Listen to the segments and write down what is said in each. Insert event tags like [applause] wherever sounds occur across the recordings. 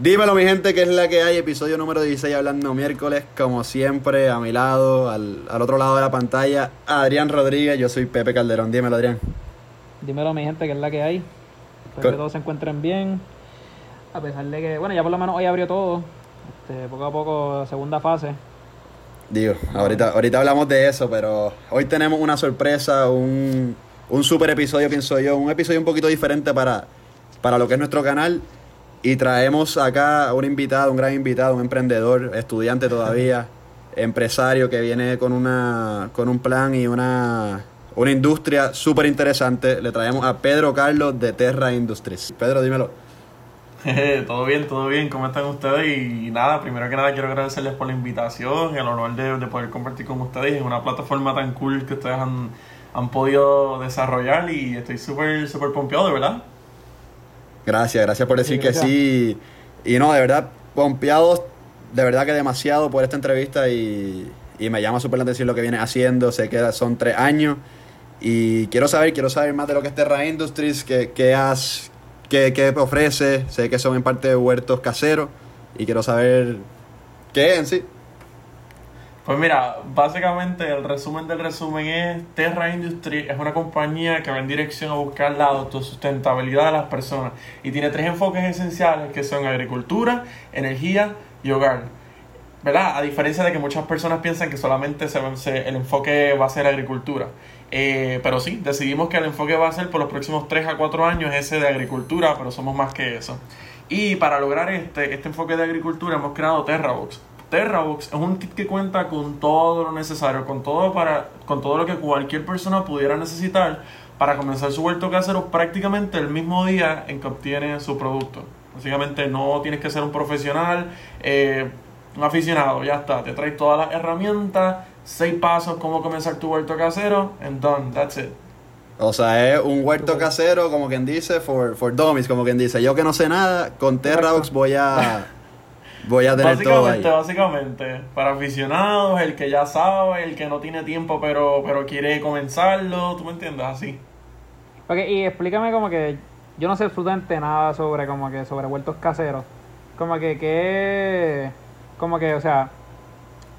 Dímelo, mi gente, que es la que hay. Episodio número 16, hablando miércoles, como siempre, a mi lado, al, otro lado de la pantalla, Adrián Rodríguez. Yo soy Pepe Calderón. Dímelo, Adrián. Dímelo, mi gente, que es la que hay. Espero que todos se encuentren bien. A pesar de que, bueno, ya por lo menos hoy abrió todo. Este, poco a poco, segunda fase. Digo, ahorita, ahorita hablamos de eso, pero hoy tenemos una sorpresa, un, un super episodio, pienso yo. Un episodio un poquito diferente para, para lo que es nuestro canal. Y traemos acá a un invitado, un gran invitado, un emprendedor, estudiante todavía, empresario que viene con, una, con un plan y una, una industria súper interesante. Le traemos a Pedro Carlos de Terra Industries. Pedro, dímelo. [laughs] todo bien, todo bien, ¿cómo están ustedes? Y nada, primero que nada quiero agradecerles por la invitación, el honor de, poder compartir con ustedes en una plataforma tan cool que ustedes han, han podido desarrollar y estoy súper, súper pompeado, de verdad. Gracias, gracias por decir que sí. Y no, de verdad, pompeados, de verdad que demasiado por esta entrevista y, me llama súper la atención lo que viene haciendo. Sé que son tres años y quiero saber, quiero saber más de lo que es Terra Industries, qué, qué, has, qué, qué ofrece. Sé que son en parte huertos caseros y quiero saber qué es en sí. Pues mira, básicamente el resumen del resumen es Terra Industry es una compañía que va en dirección a buscar la autosustentabilidad de las personas y tiene tres enfoques esenciales que son agricultura, energía y hogar. ¿Verdad? A diferencia de que muchas personas piensan que solamente se, el enfoque va a ser agricultura. Eh, pero sí, decidimos que el enfoque va a ser por los próximos 3 a 4 años ese de agricultura, pero somos más que eso. Y para lograr este, este enfoque de agricultura hemos creado TerraBox. TerraBox es un kit que cuenta con todo lo necesario, con todo, para, con todo lo que cualquier persona pudiera necesitar para comenzar su huerto casero prácticamente el mismo día en que obtiene su producto. Básicamente no tienes que ser un profesional, eh, un aficionado, ya está. Te traes todas las herramientas, seis pasos, cómo comenzar tu huerto casero, and done, that's it. O sea, es un huerto casero, como quien dice, for, for dummies, como quien dice. Yo que no sé nada, con TerraBox voy a Voy a tener básicamente, todo Básicamente, para aficionados, el que ya sabe, el que no tiene tiempo pero, pero quiere comenzarlo, ¿tú me entiendes? Así. Ok, y explícame como que yo no sé absolutamente nada sobre como que sobre huertos caseros. Como que que como que, o sea,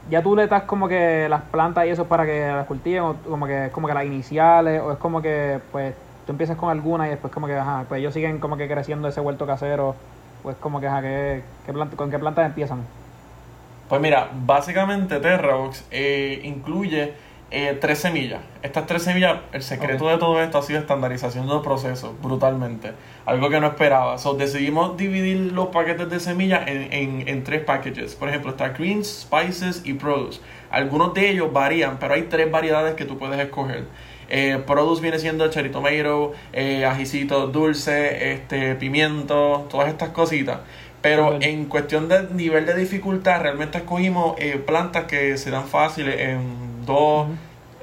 ya tú le das como que las plantas y eso para que las cultiven o como que es como que las iniciales o es como que pues tú empiezas con alguna y después como que ajá, pues ellos siguen como que creciendo ese huerto casero pues como que, ¿con qué plantas empiezan? Pues mira, básicamente Terrabox eh, incluye eh, tres semillas. Estas tres semillas, el secreto de todo esto ha sido estandarización del proceso, brutalmente. Algo que no esperaba. So, decidimos dividir los paquetes de semillas en, en, tres packages. Por ejemplo, está Greens, Spices y Produce. Algunos de ellos varían, pero hay tres variedades que tú puedes escoger. Eh, produce viene siendo cherry tomato, eh, ajicito dulce, este, pimiento, todas estas cositas. Pero en cuestión de nivel de dificultad, realmente escogimos eh, plantas que se dan fáciles en dos,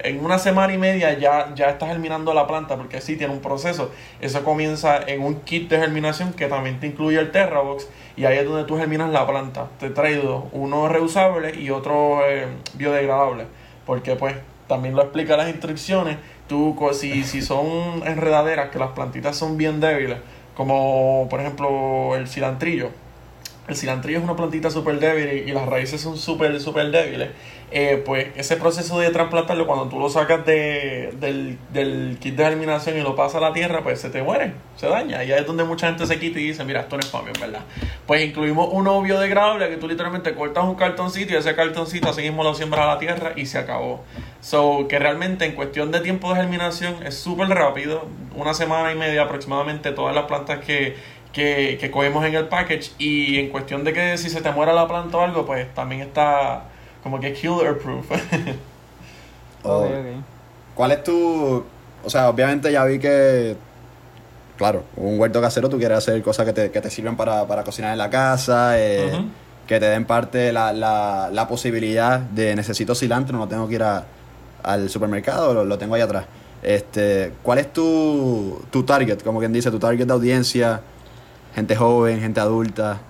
en una semana y media ya, ya estás germinando la planta, porque sí tiene un proceso. Eso comienza en un kit de germinación que también te incluye el Terrabox, y ahí es donde tú germinas la planta. Te he traído uno reusable y otro biodegradable, porque pues también lo explica las instrucciones tú, si, si son enredaderas, que las plantitas son bien débiles, como por ejemplo el cilantrillo. El cilantrillo es una plantita súper débil y, las raíces son súper, súper débiles. Eh, pues ese proceso de trasplantarlo, cuando tú lo sacas de, del, del, kit de germinación y lo pasas a la tierra, pues se te muere, se daña. Y ahí es donde mucha gente se quita y dice, mira, esto no es para mí, ¿verdad? Pues incluimos uno biodegradable que tú literalmente cortas un cartoncito y ese cartoncito así mismo lo siembras a la tierra y se acabó. So, que realmente en cuestión de tiempo de germinación es súper rápido, una semana y media aproximadamente todas las plantas que, que, que cogemos en el package y en cuestión de que si se te muera la planta o algo, pues también está como que killer proof. [laughs] Oh. ¿Cuál es tu...? O sea, obviamente ya vi que claro, un huerto casero tú quieres hacer cosas que te, que te sirven para, para cocinar en la casa, eh, que te den parte la, la, la, posibilidad de necesito cilantro, no tengo que ir a, al supermercado, lo, tengo ahí atrás. Este, ¿Cuál es tu, tu target? Como quien dice, tu target de audiencia, gente joven, gente adulta.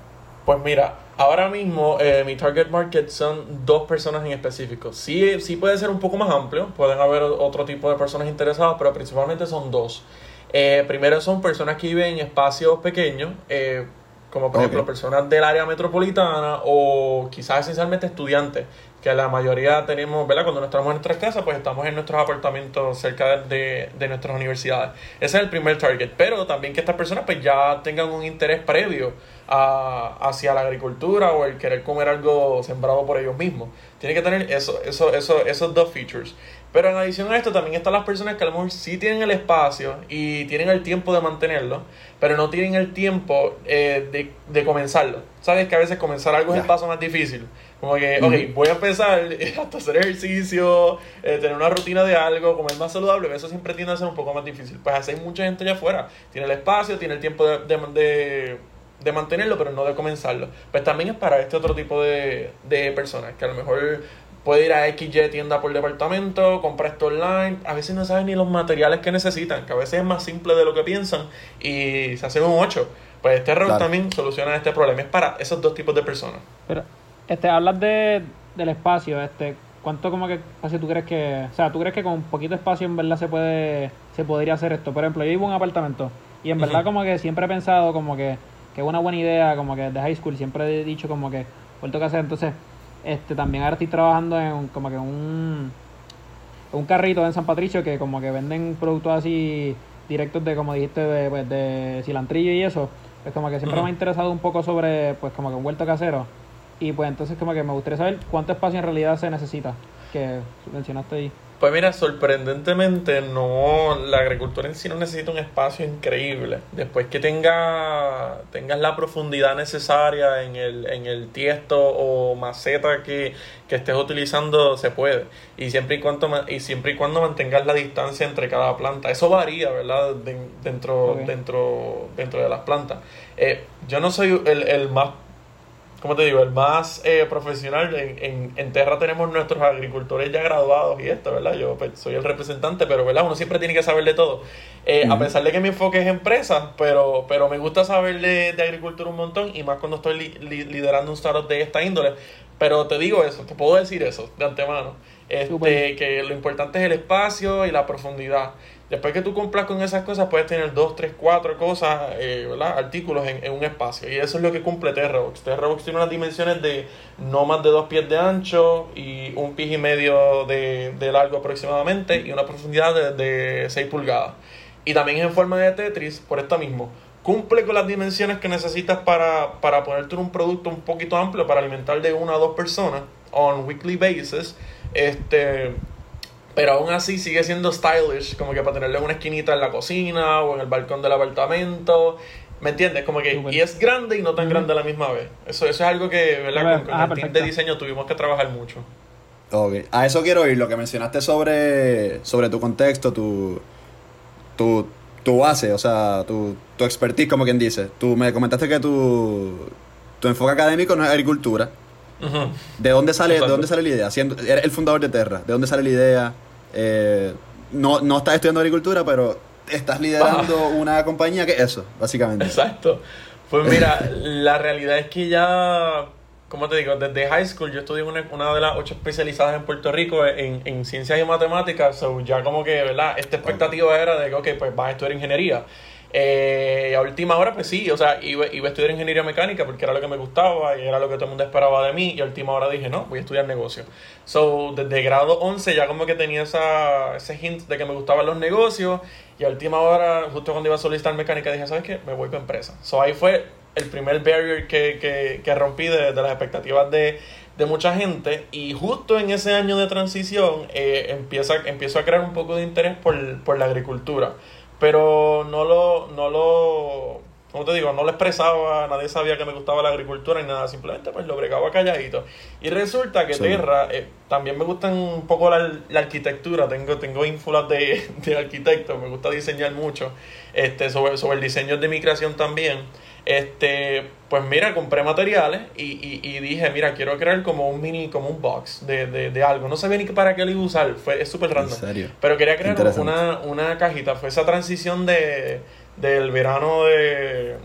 Pues mira, ahora mismo eh, mi target market son dos personas en específico. Sí, sí puede ser un poco más amplio, pueden haber otro tipo de personas interesadas, pero principalmente son dos. Eh, primero son personas que viven en espacios pequeños, eh, como por ejemplo personas del área metropolitana o quizás esencialmente estudiantes, que la mayoría tenemos, ¿verdad? Cuando estamos en nuestras casas, pues estamos en nuestros apartamentos cerca de, de nuestras universidades. Ese es el primer target, pero también que estas personas pues ya tengan un interés previo a, hacia la agricultura o el querer comer algo sembrado por ellos mismos. Tiene que tener eso, eso, eso, esos dos features. Pero en adición a esto también están las personas que a lo mejor sí tienen el espacio y tienen el tiempo de mantenerlo, pero no tienen el tiempo eh, de, de, comenzarlo. Sabes que a veces comenzar algo es el paso más difícil. Como que, ok, voy a empezar [laughs] hasta hacer ejercicio, eh, tener una rutina de algo, comer más saludable, eso siempre tiende a ser un poco más difícil. Pues así hay mucha gente allá afuera. Tiene el espacio, tiene el tiempo de, de, de mantenerlo, pero no de comenzarlo. Pues también es para este otro tipo de, de personas, que a lo mejor puede ir a XY tienda por departamento, comprar esto online, a veces no saben ni los materiales que necesitan, que a veces es más simple de lo que piensan y se hace un 8. Pues este error también soluciona este problema, es para esos dos tipos de personas. Pero, este, hablas de, del espacio, este, ¿cuánto como que espacio tú crees que, o sea, tú crees que con un poquito espacio en verdad se puede, se podría hacer esto? Por ejemplo, yo vivo en un apartamento y en verdad como que siempre he pensado como que, que es una buena idea, como que de high school, siempre he dicho como que, vuelto que hacer, entonces este, también ahora estoy trabajando en como que un, un carrito en San Patricio que como que venden productos así directos de, como dijiste, de, pues, de cilantrillo y eso. Pues como que siempre me ha interesado un poco sobre, pues como que un huerto casero. Y pues entonces como que me gustaría saber cuánto espacio en realidad se necesita, que mencionaste ahí. Pues mira, sorprendentemente no, la agricultura en sí no necesita un espacio increíble. Después que tenga, tengas la profundidad necesaria en el, en el tiesto o maceta que, estés utilizando, se puede. Y siempre y, cuando, y siempre y cuando mantengas la distancia entre cada planta. Eso varía, ¿verdad? dentro, dentro, dentro de las plantas. Eh, yo no soy el, el más como te digo, el más eh, profesional. En, en, en, Terra tenemos nuestros agricultores ya graduados y esto, ¿verdad? Yo pues, soy el representante, pero ¿verdad? Uno siempre tiene que saber de todo. Eh, a pesar de que mi enfoque es empresa, pero, pero me gusta saber de, de agricultura un montón y más cuando estoy liderando un startup de esta índole. Pero te digo eso, te puedo decir eso de antemano. Este, que lo importante es el espacio y la profundidad. Después que tú cumplas con esas cosas, puedes tener dos, tres, cuatro cosas, eh, ¿verdad? Artículos en, un espacio. Y eso es lo que cumple Terrabox. Terrabox tiene unas dimensiones de no más de dos pies de ancho y un pie y medio de, largo aproximadamente y una profundidad de, de 6 pulgadas. Y también es en forma de Tetris, por esto mismo. Cumple con las dimensiones que necesitas para, para ponerte un producto un poquito amplio para alimentar de una a dos personas on weekly basis. Este pero aún así sigue siendo stylish, como que para tenerlo en una esquinita en la cocina o en el balcón del apartamento. ¿Me entiendes? Como que, y es grande y no tan grande a la misma vez. Eso, eso es algo que, ¿verdad? Con, el team de diseño tuvimos que trabajar mucho. Ok, a eso quiero ir, lo que mencionaste sobre, sobre tu contexto, tu, tu, tu base, o sea, tu, tu expertise, como quien dice. Tú me comentaste que tu, tu enfoque académico no es agricultura. ¿De dónde sale, ¿de dónde sale la idea? Siendo, el fundador de Terra, ¿de dónde sale la idea? Eh, no, no estás estudiando agricultura, pero estás liderando una compañía que eso, básicamente. Exacto. Pues mira, [laughs] la realidad es que ya, como te digo, desde high school yo estudié una, una de las ocho especializadas en Puerto Rico en, en ciencias y matemáticas, so ya como que, ¿verdad? Esta expectativa era de que, ok, pues vas a estudiar ingeniería. Eh, a última hora, pues sí, o sea, iba, iba, a estudiar ingeniería mecánica porque era lo que me gustaba y era lo que todo el mundo esperaba de mí. Y a última hora dije, no, voy a estudiar negocio. So, desde grado 11 ya como que tenía esa, ese hint de que me gustaban los negocios. Y a última hora, justo cuando iba a solicitar mecánica, dije, ¿sabes qué? Me voy con empresa. So, ahí fue el primer barrier que, que, que rompí de, de, las expectativas de, de, mucha gente. Y justo en ese año de transición, eh, empieza, empiezo a crear un poco de interés por, por la agricultura pero no lo, no lo, como te digo, no lo expresaba, nadie sabía que me gustaba la agricultura ni nada, simplemente pues lo bregaba calladito. Y resulta que Terra, eh, también me gusta un poco la, la, arquitectura, tengo, tengo ínfulas de, [laughs] de arquitecto, me gusta diseñar mucho, este, sobre, sobre el diseño de mi creación también. Este, pues mira, compré materiales y, y, dije, mira, quiero crear como un mini, como un box de, de, de algo. No sabía ni para qué lo iba a usar, fue, es súper random. Pero quería crear una, una cajita. Fue esa transición de, del verano de,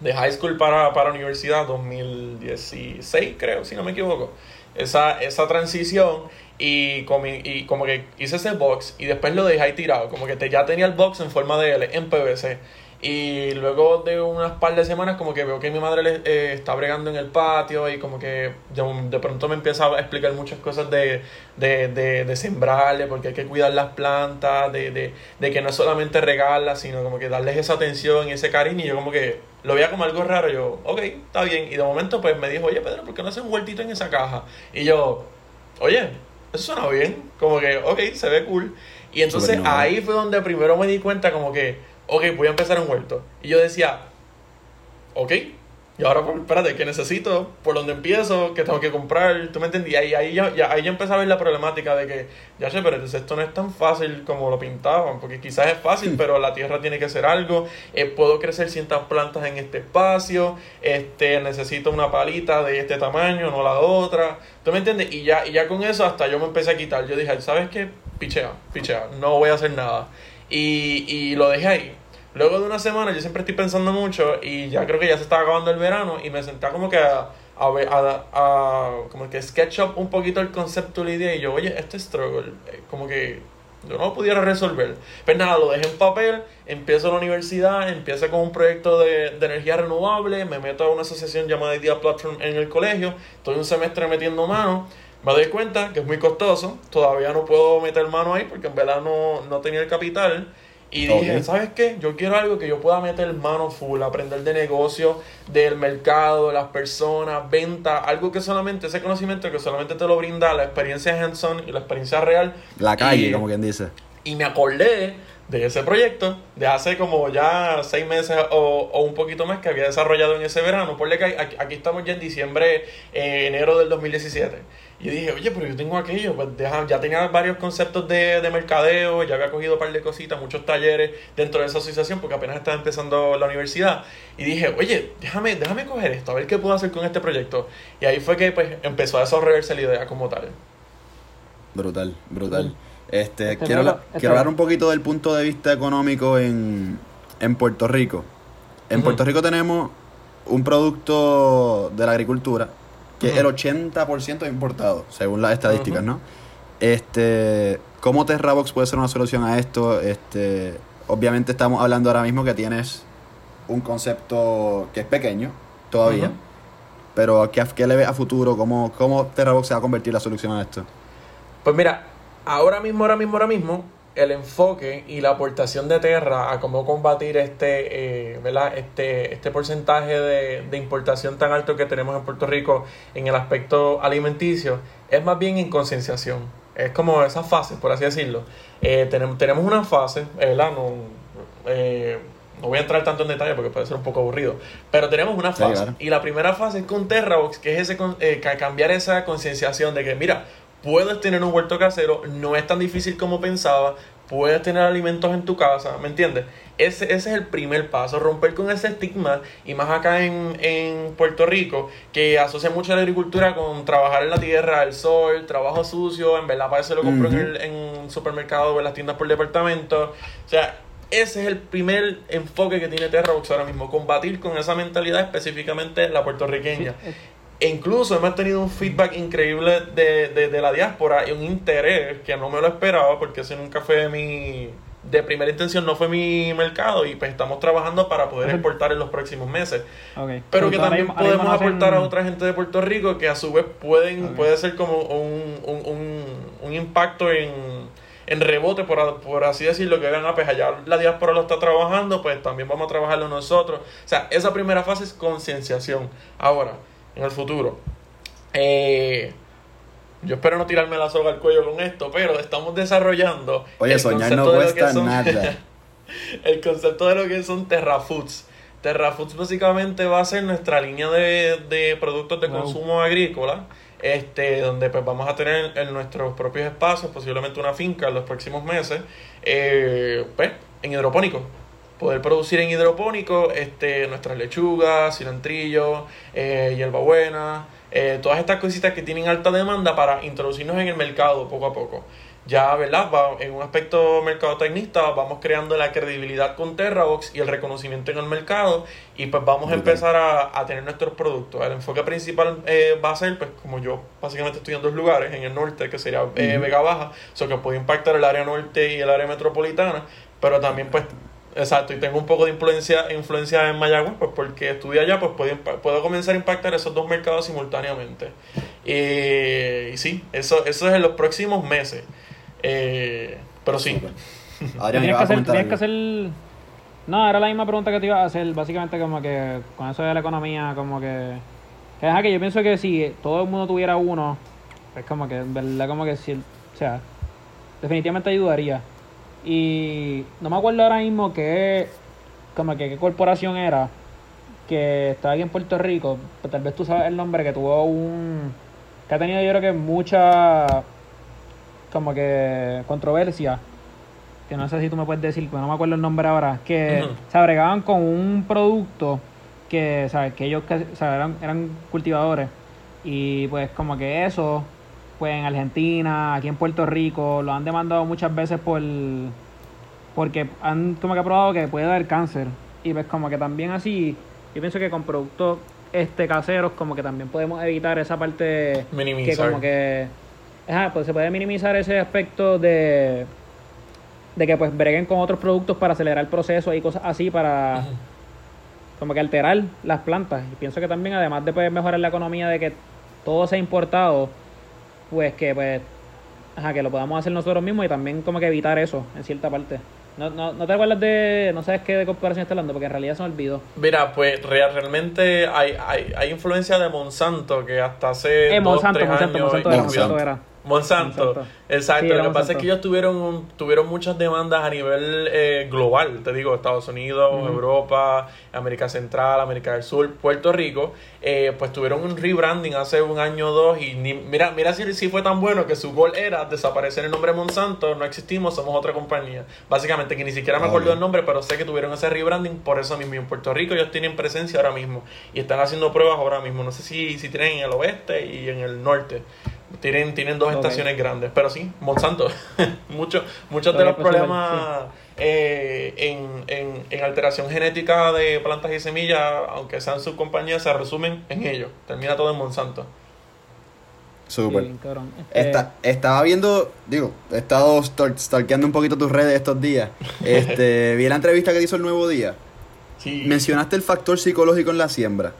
de high school para, para universidad, 2016 creo, si no me equivoco. Esa, esa transición y, y como que hice ese box y después lo dejé ahí tirado. Como que te, ya tenía el box en forma de L, en PVC. Y luego de unas par de semanas como que veo que mi madre le, eh, está bregando en el patio y como que de, pronto me empieza a explicar muchas cosas de, de, de, de sembrarle, porque hay que cuidar las plantas, de, de, de que no es solamente regarlas, sino como que darles esa atención y ese cariño. Y yo como que lo veía como algo raro. Yo, ok, está bien. Y de momento pues me dijo, oye Pedro, ¿por qué no haces un huertito en esa caja? Y yo, oye, eso suena bien. Como que, ok, se ve cool. Y entonces ahí fue donde primero me di cuenta como que, ok, voy a empezar un huerto. Y yo decía, ok, y ahora, pues, espérate, ¿qué necesito? ¿Por dónde empiezo? ¿Qué tengo que comprar? ¿Tú me entendí? Y ahí, ahí, ya, ahí ya empecé a ver la problemática de que, ya sé, pero esto no es tan fácil como lo pintaban, porque quizás es fácil, pero la tierra tiene que ser algo. Eh, puedo crecer ciertas plantas en este espacio, este necesito una palita de este tamaño, no la otra. ¿Tú me entiendes? Y ya, y ya con eso hasta yo me empecé a quitar. Yo dije, ¿sabes qué? Pichea, pichea, no voy a hacer nada. Y, y lo dejé ahí Luego de una semana yo siempre estoy pensando mucho y ya creo que ya se estaba acabando el verano y me senté como que a, a, a, como que sketch up un poquito el concepto la idea y yo, oye, este struggle, eh, como que yo no lo pudiera resolver. Pues nada, lo dejé en papel, empiezo la universidad, empiezo con un proyecto de, de, energía renovable, me meto a una asociación llamada Idea Platform en el colegio, estoy un semestre metiendo mano, me doy cuenta que es muy costoso, todavía no puedo meter mano ahí porque en verdad no, no tenía el capital. Y dije, ¿sabes qué? Yo quiero algo que yo pueda meter mano full, aprender de negocio, del mercado, de las personas, venta, algo que solamente, ese conocimiento que solamente te lo brinda la experiencia hands-on y la experiencia real. La calle, como quien dice. Y me acordé de ese proyecto de hace como ya seis meses o, o un poquito más que había desarrollado en ese verano. Por que aquí, aquí estamos ya en diciembre, eh, enero del 2017. Y dije, oye, pero yo tengo aquello, pues ya tenía varios conceptos de, de, mercadeo, ya había cogido un par de cositas, muchos talleres dentro de esa asociación, porque apenas estaba empezando la universidad. Y dije, oye, déjame, déjame coger esto, a ver qué puedo hacer con este proyecto. Y ahí fue que pues empezó a desarrollarse la idea como tal. Brutal, brutal. Este, este quiero, este quiero hablar un poquito del punto de vista económico en, en Puerto Rico. En Puerto Rico tenemos un producto de la agricultura que es el 80% importado, según las estadísticas, ¿no? Este, ¿Cómo Terrabox puede ser una solución a esto? Este, obviamente estamos hablando ahora mismo que tienes un concepto que es pequeño todavía, pero ¿qué, ¿qué, le ves a futuro? ¿Cómo, ¿Cómo Terrabox se va a convertir la solución a esto? Pues mira, ahora mismo, ahora mismo, ahora mismo, el enfoque y la aportación de Terra a cómo combatir este, eh, ¿verdad? este, este porcentaje de, de, importación tan alto que tenemos en Puerto Rico en el aspecto alimenticio es más bien en concienciación. Es como esa fase, por así decirlo. Eh, tenemos, tenemos una fase, ¿verdad? No, eh, no voy a entrar tanto en detalle porque puede ser un poco aburrido, pero tenemos una fase. Y la primera fase es con Terrabox, que es ese, eh, cambiar esa concienciación de que, mira, puedes tener un huerto casero, no es tan difícil como pensaba, puedes tener alimentos en tu casa, ¿me entiendes? Ese, ese es el primer paso, romper con ese estigma, y más acá en, en Puerto Rico, que asocia mucho la agricultura con trabajar en la tierra, el sol, trabajo sucio, en verdad para eso lo compro en, el, en supermercado o en las tiendas por departamento. O sea, ese es el primer enfoque que tiene Terrabox ahora mismo, combatir con esa mentalidad específicamente la puertorriqueña. E incluso hemos tenido un feedback increíble de, de, la diáspora y un interés que no me lo esperaba porque ese nunca fue mi... De primera intención no fue mi mercado y pues estamos trabajando para poder exportar en los próximos meses. Pero que también podemos aportar a otra gente de Puerto Rico que a su vez pueden puede ser como un, un, un, impacto en, en rebote, por, por, así decirlo, que vean, a ah, pues allá la diáspora lo está trabajando, pues también vamos a trabajarlo nosotros. O sea, esa primera fase es concienciación. Ahora, en el futuro. Eh, yo espero no tirarme la soga al cuello con esto, pero estamos desarrollando. Oye, soñar no cuesta nada. [laughs] el concepto de lo que son Terra Foods. Terra Foods básicamente va a ser nuestra línea de, de productos de consumo agrícola. Este, donde pues vamos a tener en nuestros propios espacios, posiblemente una finca en los próximos meses, eh, pues, en hidropónico poder producir en hidropónico este, nuestras lechugas, cilantrillo, eh, hierbabuena, eh, todas estas cositas que tienen alta demanda para introducirnos en el mercado poco a poco. Ya, ¿verdad? en un aspecto mercadotecnista vamos creando la credibilidad con Terrabox y el reconocimiento en el mercado y pues vamos a empezar a, a, tener nuestros productos. El enfoque principal eh, va a ser, pues como yo básicamente estoy en dos lugares, en el norte que sería eh, Vega Baja, eso que puede impactar el área norte y el área metropolitana, pero también pues Exacto, y tengo un poco de influencia, influencia en Mayagüez, pues porque estudié allá, pues puedo, puedo comenzar a impactar esos dos mercados simultáneamente. y sí, eso, eso es en los próximos meses. Eh, pero sí. Adrián, que hacer, No, era la misma pregunta que te iba a hacer, básicamente como que con eso de la economía, como que... Que, que yo pienso que si todo el mundo tuviera uno, es como que, en verdad, como que si... O sea, definitivamente ayudaría. Y no me acuerdo ahora mismo qué, como que qué corporación era que estaba aquí en Puerto Rico, pero tal vez tú sabes el nombre, que tuvo un... que ha tenido yo creo que mucha como que controversia, que no sé si tú me puedes decir, pero no me acuerdo el nombre ahora, que se agregaban con un producto que, ¿sabes? Que ellos Eran, eran cultivadores y pues como que eso pues en Argentina, aquí en Puerto Rico, lo han demandado muchas veces por porque han como que probado que puede dar cáncer. Y pues como que también así, yo pienso que con productos este caseros como que también podemos evitar esa parte minimizar. que como que pues se puede minimizar ese aspecto de de que pues breguen con otros productos para acelerar el proceso y cosas así para como que alterar las plantas. Y pienso que también además de poder mejorar la economía de que todo sea importado, pues que pues ajá, que lo podamos hacer nosotros mismos y también como que evitar eso en cierta parte. No, no, no te acuerdas de, no sabes qué de comparación está hablando, porque en realidad se me olvidó. Mira, pues realmente hay, hay, hay influencia de Monsanto que hasta hace eh, Monsanto, Monsanto, Monsanto, Monsanto era. Monsanto. Exacto. lo que pasa es que ellos tuvieron, tuvieron muchas demandas a nivel eh, global, te digo, Estados Unidos, Europa, América Central, América del Sur, Puerto Rico, eh, pues tuvieron un rebranding hace un año o dos y mira, mira si, si fue tan bueno que su gol era desaparecer el nombre Monsanto, no existimos, somos otra compañía. Básicamente que ni siquiera me acuerdo el nombre, pero sé que tuvieron ese rebranding por eso mismo. en Puerto Rico ellos tienen presencia ahora mismo y están haciendo pruebas ahora mismo. No sé si, si tienen en el oeste y en el norte. Tienen, tienen dos estaciones grandes, pero sí, Monsanto. [laughs] Mucho, muchos de los problemas eh, en, en, en, alteración genética de plantas y semillas, aunque sean subcompañías, se resumen en ellos. Termina todo en Monsanto. Súper. estaba viendo, digo, he estado stalkeando un poquito tus redes estos días. [laughs] Este, vi la entrevista que hizo el Nuevo Día. Sí. Mencionaste el factor psicológico en la siembra.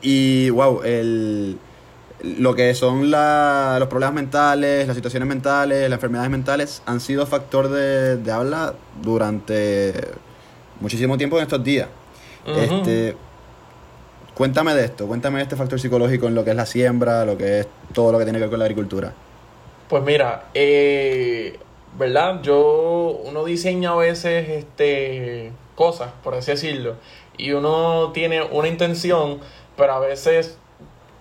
Y, wow, el lo que son los problemas mentales, las situaciones mentales, las enfermedades mentales han sido factor de, habla durante muchísimo tiempo en estos días. este, cuéntame de esto, cuéntame de este factor psicológico en lo que es la siembra, lo que es todo lo que tiene que ver con la agricultura. Pues mira, eh, ¿verdad? Yo, uno diseña a veces este, cosas, por así decirlo, y uno tiene una intención, pero a veces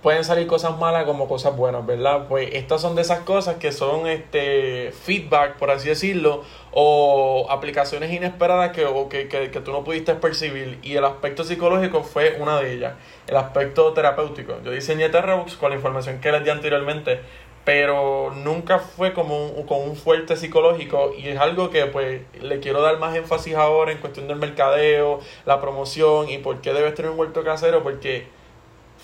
pueden salir cosas malas como cosas buenas, ¿verdad? Pues estas son de esas cosas que son este feedback, por así decirlo, o aplicaciones inesperadas que, o que, que, tú no pudiste percibir. Y el aspecto psicológico fue una de ellas. El aspecto terapéutico. Yo diseñé Terrabooks con la información que les di anteriormente, pero nunca fue como un, con un fuerte psicológico y es algo que pues le quiero dar más énfasis ahora en cuestión del mercadeo, la promoción y por qué debes tener un huerto casero, porque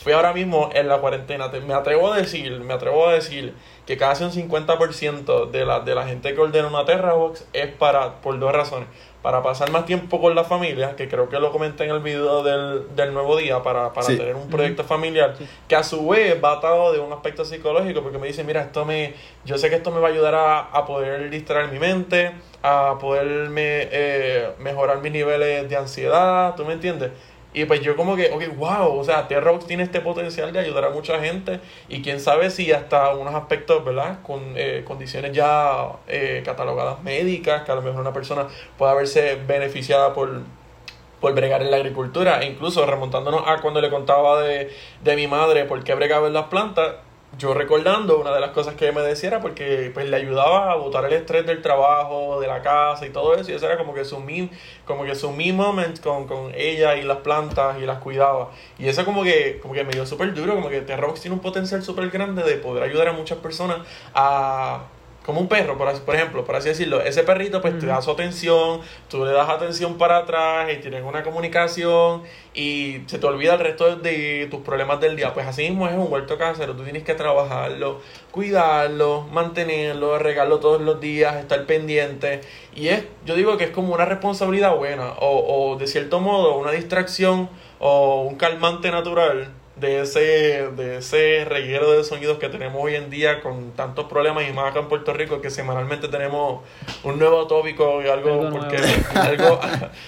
fui ahora mismo en la cuarentena. Me atrevo a decir, me atrevo a decir que casi un 50% de la, de la gente que ordena una Terrabox es para, por dos razones. Para pasar más tiempo con la familia, que creo que lo comenté en el video del, del nuevo día, para, para tener un proyecto familiar, que a su vez va atado de un aspecto psicológico, porque me dice, mira, esto me, yo sé que esto me va a ayudar a, a poder distraer mi mente, a poderme eh, mejorar mis niveles de ansiedad, ¿tú me entiendes? Y pues yo como que, ok, wow, o sea, T-Rox tiene este potencial de ayudar a mucha gente y quién sabe si hasta unos aspectos, ¿verdad? Con eh, condiciones ya eh, catalogadas médicas, que a lo mejor una persona pueda verse beneficiada por, por bregar en la agricultura. E incluso remontándonos a cuando le contaba de, de mi madre por qué bregaba en las plantas, yo recordando una de las cosas que me decía era porque pues le ayudaba a botar el estrés del trabajo, de la casa y todo eso, y eso era como que su como que su me moment con, con ella y las plantas y las cuidaba. Y eso como que, como que me dio súper duro, como que Terrox tiene un potencial súper grande de poder ayudar a muchas personas a como un perro, por, así, por ejemplo, por así decirlo. Ese perrito, pues te da su atención, tú le das atención para atrás y tienen una comunicación y se te olvida el resto de tus problemas del día. Pues así mismo es un huerto casero, tú tienes que trabajarlo, cuidarlo, mantenerlo, regarlo todos los días, estar pendiente. Y es, yo digo que es como una responsabilidad buena o, o de cierto modo una distracción o un calmante natural de ese, de ese reguero de sonidos que tenemos hoy en día con tantos problemas y más acá en Puerto Rico que semanalmente tenemos un nuevo tópico y algo, porque [laughs] algo,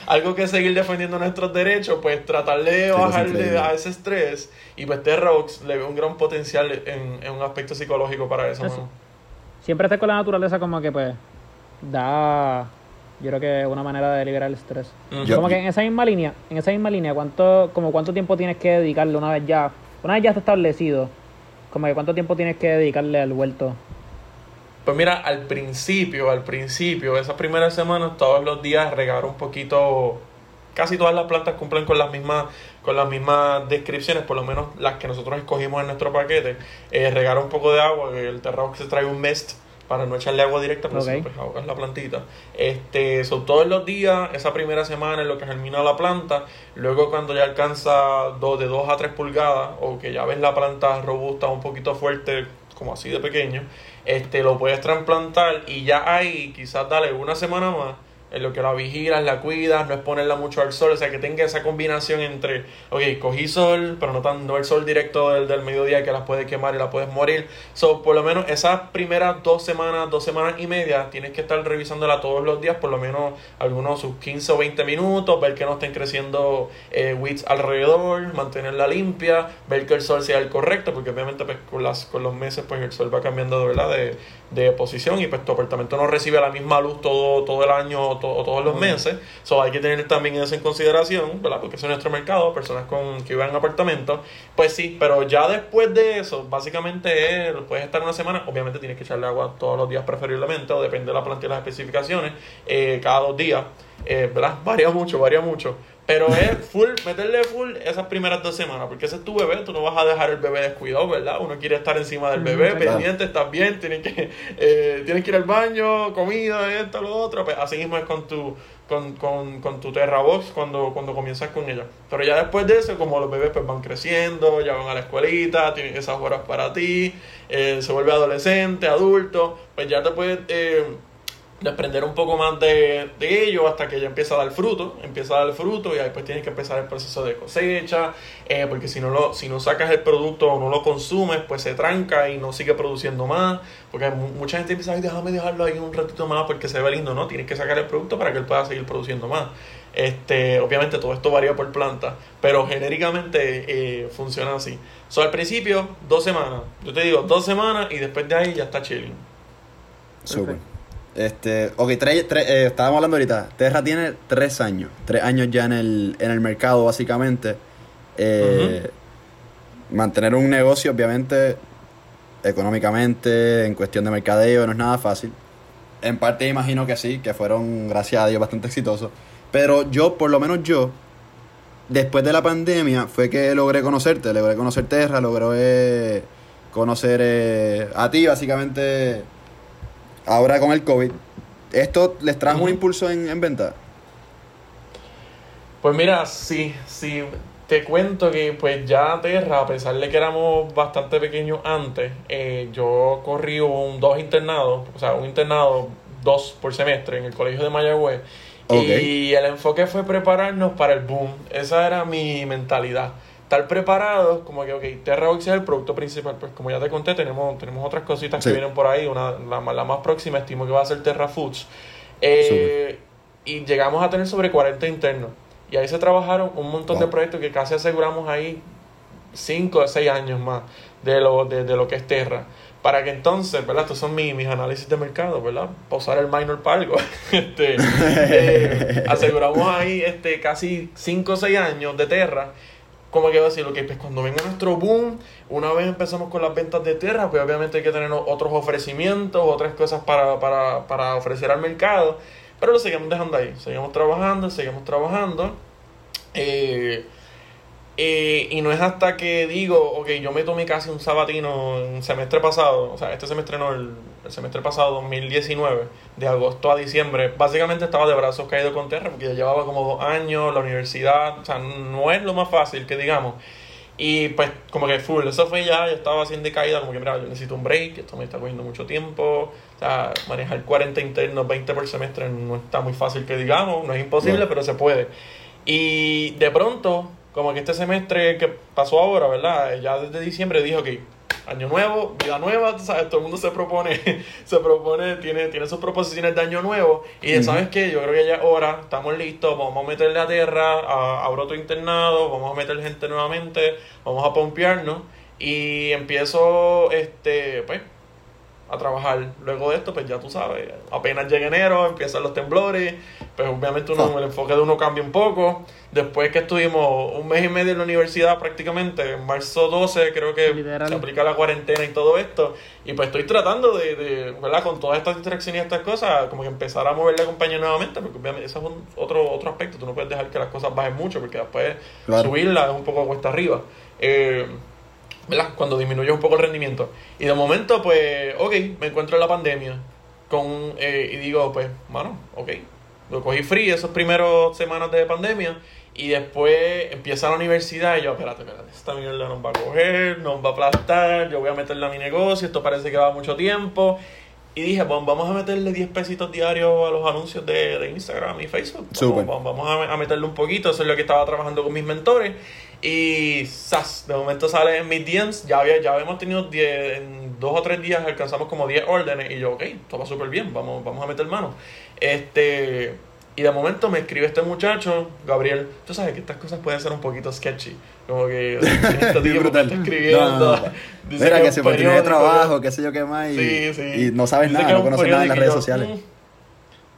algo que seguir defendiendo nuestros derechos, pues tratar de bajarle a ese estrés. Y pues T-Rox le ve un gran potencial en, en un aspecto psicológico para eso. Siempre estar con la naturaleza como que pues da yo creo que es una manera de liberar el estrés. como que en esa misma línea, en esa misma línea, ¿cuánto, como cuánto tiempo tienes que dedicarle una vez ya, una vez ya está establecido, como que cuánto tiempo tienes que dedicarle al huerto? Pues mira, al principio, al principio, esas primeras semanas, todos los días regar un poquito. Casi todas las plantas cumplen con las mismas, con las mismas descripciones, por lo menos las que nosotros escogimos en nuestro paquete. Eh, regar un poco de agua, el terrao que se trae un mist para no echarle agua directa, pero pues, ahogas la plantita. Este, son todos los días, esa primera semana en lo que germina la planta, luego cuando ya alcanza dos, de 2 a 3 pulgadas, o que ya ves la planta robusta, un poquito fuerte, como así de pequeño, este, lo puedes trasplantar y ya ahí quizás dale una semana más en lo que la vigilas, la cuidas, no es ponerla mucho al sol, o sea, que tenga esa combinación entre, ok, cogí sol, pero no, tan, no el sol directo del, del mediodía que las puede quemar y la puedes morir. So, por lo menos esas primeras dos semanas, dos semanas y media, tienes que estar revisándola todos los días, por lo menos algunos sus 15 o 20 minutos, ver que no estén creciendo eh, weeds alrededor, mantenerla limpia, ver que el sol sea el correcto, porque obviamente pues, con, las, con los meses pues el sol va cambiando verdad de, de posición y pues tu apartamento no recibe la misma luz todo, todo el año o, todos los meses. So, hay que tener también eso en consideración, ¿verdad? Porque es nuestro mercado, personas con que viven en apartamentos. Pues sí, pero ya después de eso, básicamente puedes estar una semana, obviamente tienes que echarle agua todos los días preferiblemente, o depende de la planta y las especificaciones, eh, cada dos días. Eh, ¿verdad? [laughs] Varía mucho, varía mucho. Pero es full, meterle full esas primeras dos semanas, porque ese es tu bebé, tú no vas a dejar el bebé descuidado, ¿verdad? Uno quiere estar encima del bebé, pendiente, estás bien, tienes que, eh, tienes que ir al baño, comida, esto, lo otro. Pues así mismo es con tu, con, con, con tu Terra Box cuando, cuando comienzas con ella. Pero ya después de eso, como los bebés pues van creciendo, ya van a la escuelita, tienen esas horas para ti, eh, se vuelve adolescente, adulto, pues ya te puedes... Eh, desprender un poco más de, de, ello hasta que ya empieza a dar fruto, empieza a dar fruto y después tienes que empezar el proceso de cosecha, eh, porque si no, lo, si no sacas el producto o no lo consumes, pues se tranca y no sigue produciendo más, porque mucha gente empieza a déjame dejarlo ahí un ratito más porque se ve lindo, ¿no? Tienes que sacar el producto para que él pueda seguir produciendo más. Este, obviamente todo esto varía por planta, pero genéricamente eh, funciona así. So, al principio, dos semanas. Yo te digo, dos semanas y después de ahí ya está chilling. Super. Este, ok, eh, estábamos hablando ahorita. Terra tiene tres años. Tres años ya en el, en el mercado, básicamente. Eh, mantener un negocio, obviamente, económicamente, en cuestión de mercadeo, no es nada fácil. En parte imagino que sí, que fueron, gracias a Dios, bastante exitosos. Pero yo, por lo menos yo, después de la pandemia, fue que logré conocerte, logré conocer Terra, logré conocer a ti, básicamente ahora con el COVID, ¿esto les trajo un impulso en, venta? Pues mira, sí, sí. Te cuento que pues ya Terra, a pesar de que éramos bastante pequeños antes, eh, yo corrí un dos internados, o sea, un internado dos por semestre en el colegio de Mayagüez. Y el enfoque fue prepararnos para el boom. Esa era mi mentalidad estar preparados, como que, ok, Terrabox es el producto principal, pues como ya te conté, tenemos, tenemos otras cositas que vienen por ahí, una, la, la, más próxima estimo que va a ser Terra Foods. Eh, y llegamos a tener sobre 40 internos. Y ahí se trabajaron un montón de proyectos que casi aseguramos ahí 5 o 6 años más de lo, de, lo que es Terra. Para que entonces, ¿verdad? Estos son mis, mis análisis de mercado, ¿verdad? Posar el minor para algo. [laughs] este, eh, [laughs] aseguramos ahí este, casi 5 o 6 años de Terra como que decir, ok, pues cuando venga nuestro boom, una vez empezamos con las ventas de tierra, pues obviamente hay que tener otros ofrecimientos, otras cosas para, para, para ofrecer al mercado, pero lo seguimos dejando ahí, seguimos trabajando, seguimos trabajando. Eh, Eh, y no es hasta que digo, ok, yo me tomé casi un sabatino en semestre pasado, o sea, este semestre no, el, semestre pasado, 2019, de agosto a diciembre, básicamente estaba de brazos caídos con tierra porque ya llevaba como dos años, la universidad, o sea, no es lo más fácil que digamos. Y pues como que full, eso fue ya, yo estaba así de caída, como que mira, yo necesito un break, esto me está cogiendo mucho tiempo, o sea, manejar 40 internos, 20 por semestre no está muy fácil que digamos, no es imposible, pero se puede. Y de pronto como que este semestre que pasó ahora, ¿verdad? Ya desde diciembre dijo que año nuevo, vida nueva, ¿sabes? Todo el mundo se propone, [laughs] se propone, tiene, tiene sus proposiciones de año nuevo. Y sabes que yo creo que ya es hora, estamos listos, vamos a meterle a tierra, a, a broto internado, vamos a meter gente nuevamente, vamos a pompearnos. Y empiezo, este, pues, a trabajar. Luego de esto, pues ya tú sabes, apenas llega enero, empiezan los temblores, pues obviamente uno, ah. el enfoque de uno cambia un poco. Después que estuvimos un mes y medio en la universidad prácticamente, en marzo 12 creo que se aplica la cuarentena y todo esto, y pues estoy tratando de, de, ¿verdad? Con todas estas interacciones y estas cosas, como que empezar a mover la compañía nuevamente, porque obviamente ese es otro, otro aspecto, tú no puedes dejar que las cosas bajen mucho, porque después subirla es un poco cuesta arriba. Eh, ¿verdad? Cuando disminuye un poco el rendimiento. Y de momento, pues, ok, me encuentro en la pandemia. Con, eh, y digo, pues, mano, ok. Lo cogí free esos primeros semanas de pandemia. Y después empieza la universidad y yo, espérate, espérate, esta mierda nos va a coger, nos va a aplastar, yo voy a meterla a mi negocio, esto parece que va mucho tiempo. Y dije, vamos a meterle 10 pesitos diarios a los anuncios de, de Instagram y Facebook. Vamos, vamos, a, meterle un poquito, eso es lo que estaba trabajando con mis mentores. Y ¡zas! de momento sale en mis DMs, ya, había, ya habíamos tenido 10, en dos o tres días alcanzamos como 10 órdenes y yo, ok, todo va súper bien, vamos, vamos a meter mano. Este, y de momento me escribe este muchacho, Gabriel, tú sabes que estas cosas pueden ser un poquito sketchy, como que este tipo está escribiendo. [laughs] Mira que, se tiene de trabajo, qué sé yo qué más, y, y no sabes nada, no conoces nada en las redes sociales. Mm,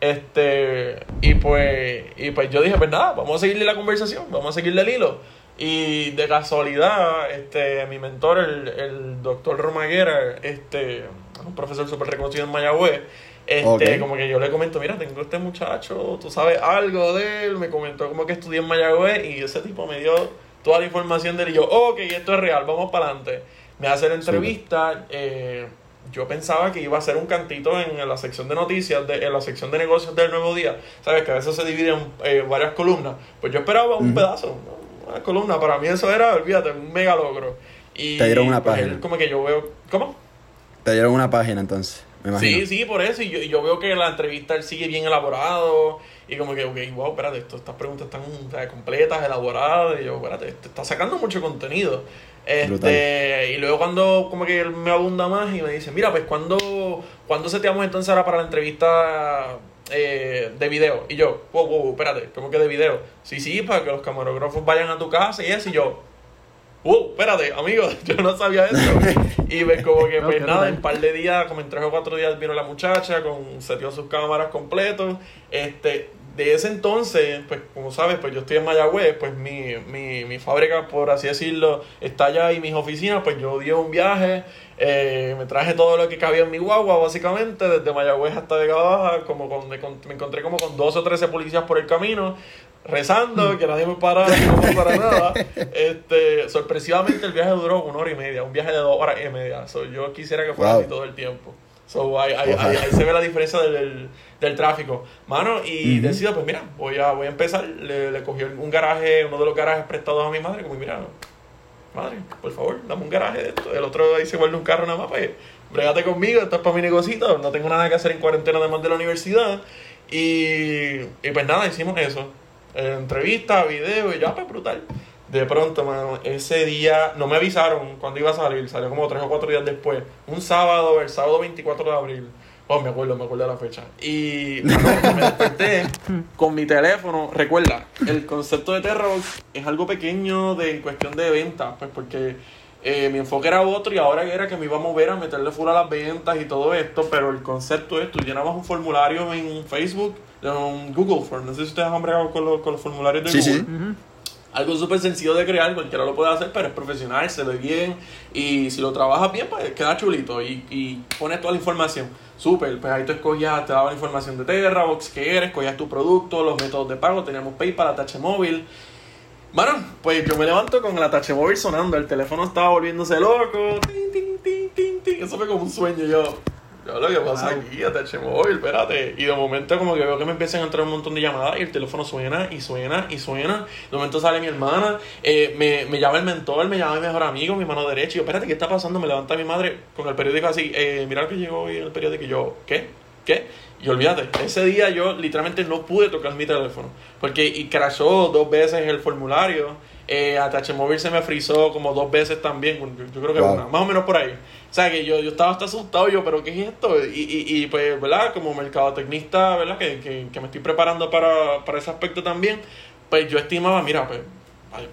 este, y pues, y pues yo dije, pues nada, vamos a seguirle la conversación, vamos a seguirle el hilo. Y de casualidad, este, mi mentor, el, el doctor Romaguera, este, un profesor súper reconocido en Mayagüez, este, como que yo le comento, mira, tengo este muchacho, tú sabes algo de él, me comentó como que estudié en Mayagüez y ese tipo me dio toda la información de él y yo, ok, esto es real, vamos para adelante. Me hace la entrevista, eh, yo pensaba que iba a ser un cantito en, la sección de noticias, de, en la sección de negocios del Nuevo Día, sabes que a veces se divide en eh, varias columnas, pues yo esperaba un pedazo, una columna, para mí eso era, olvídate, un mega logro. Y Te dieron una pues, página. como que yo veo, ¿cómo? Te dieron una página entonces. Me sí, sí, por eso. Y yo, yo veo que la entrevista él sigue bien elaborado. Y como que, ok, wow, espérate, esto, estas preguntas están completas, elaboradas. Y yo, espérate, te está sacando mucho contenido. Este, y luego cuando como que él me abunda más y me dice, mira, pues cuando, cuando seteamos entonces ahora para la entrevista eh, de video. Y yo, wow, wow, espérate, ¿cómo que de video? Sí, sí, para que los camarógrafos vayan a tu casa y eso. Y yo, wow, espérate, amigo, [laughs] yo no sabía eso. [laughs] y ves como que, pues nada, en un par de días, como en tres o cuatro días vino la muchacha, con setió sus cámaras completos. Este, de ese entonces, pues como sabes, pues yo estoy en Mayagüez, pues mi, mi, mi fábrica, por así decirlo, está allá y mis oficinas, pues yo di un viaje, eh, me traje todo lo que cabía en mi guagua, básicamente, desde Mayagüez hasta Vega Baja, como con, me encontré como con 12 o 13 policías por el camino, rezando, que nadie me parara, no para nada. [laughs] Este, sorpresivamente el viaje duró una hora y media, un viaje de dos horas y media. yo quisiera que fuera así todo el tiempo. So, ahí, ahí, se ve la diferencia del, del tráfico. Mano, y decido, pues mira, voy a, voy a empezar. Le, le cogí un garaje, uno de los garajes prestados a mi madre, como mira, por favor, dame un garaje de esto. El otro ahí se vuelve un carro nada más, pues, bregate conmigo, esto es para mi negocito, no tengo nada que hacer en cuarentena además de la universidad. Y, y pues nada, hicimos eso. Entrevista, video y ya, pues brutal. De pronto, mano, ese día no me avisaron cuando iba a salir, salió como tres o cuatro días después. Un sábado, el sábado 24 de abril. Oh, me acuerdo, me acuerdo de la fecha. Y me desperté [laughs] con mi teléfono. Recuerda, el concepto de Terrox es algo pequeño de, en cuestión de ventas, pues porque eh, mi enfoque era otro y ahora era que me iba a mover a meterle full a las ventas y todo esto, pero el concepto es, tú llenabas un formulario en Facebook, en Google Form, no sé si ustedes han bregado con, los, con los formularios de Google. Sí algo súper sencillo de crear, cualquiera lo puede hacer, pero es profesional, se ve bien y si lo trabajas bien, pues queda chulito y, y pones toda la información. Súper, pues ahí tú escogías, te daba la información de Terrabox, qué eres, escogías tu producto, los métodos de pago, teníamos PayPal, ATH móvil. Bueno, pues yo me levanto con la touch móvil sonando, el teléfono estaba volviéndose loco. Eso fue como un sueño. Yo lo que pasa aquí, móvil, espérate. Y de momento, como que veo que me empiezan a entrar un montón de llamadas y el teléfono suena y suena y suena. De momento sale mi hermana, eh, me, me llama el mentor, me llama mi mejor amigo, mi mano derecha. Y yo, espérate, ¿qué está pasando? Me levanta mi madre con el periódico así, eh, mira que llegó hoy el periódico. Y yo, ¿qué? ¿Qué? Y olvídate, ese día yo literalmente no pude tocar mi teléfono. Porque y crashó dos veces el formulario. Eh, ATH Móvil se me frizó como dos veces también. Yo, creo que una, más o menos por ahí. O sea, que yo, yo estaba hasta asustado. Yo, ¿pero qué es esto? Y, y, y pues, ¿verdad? Como mercadotecnista, ¿verdad? Que, que, que me estoy preparando para, para ese aspecto también. Pues yo estimaba, mira, pues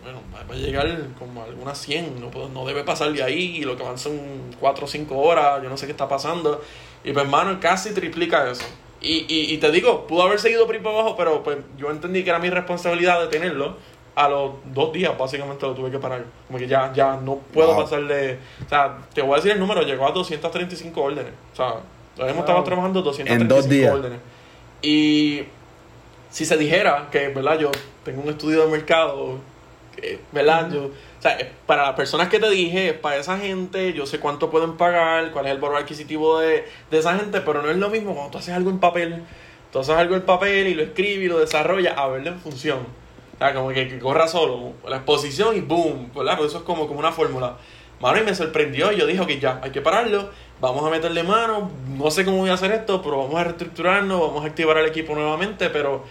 bueno, va a llegar como algunas 100, no, no debe pasar de ahí, y lo que van son 4 o 5 horas, yo no sé qué está pasando. Y pues, hermano, casi triplica eso. Y, y, y te digo, pudo haber seguido por ahí para abajo, pero pues yo entendí que era mi responsabilidad de tenerlo. A los dos días, básicamente, lo tuve que parar. Como que ya, ya no puedo pasarle. O sea, te voy a decir el número, llegó a 235 órdenes. O sea, hemos estado trabajando 235 órdenes. Y si se dijera que, ¿verdad? Yo tengo un estudio de mercado, ¿verdad? Yo o sea, para las personas que te dije, para esa gente, yo sé cuánto pueden pagar, cuál es el valor adquisitivo de, esa gente, pero no es lo mismo cuando tú haces algo en papel. Tú haces algo en papel y lo escribes y lo desarrollas a verlo en función. Como que, corra solo, la exposición y boom, ¿verdad? Pues eso es como, como una fórmula. Mano, y me sorprendió y yo dije, ok, ya, hay que pararlo, vamos a meterle mano, no sé cómo voy a hacer esto, pero vamos a reestructurarnos, vamos a activar el equipo nuevamente, pero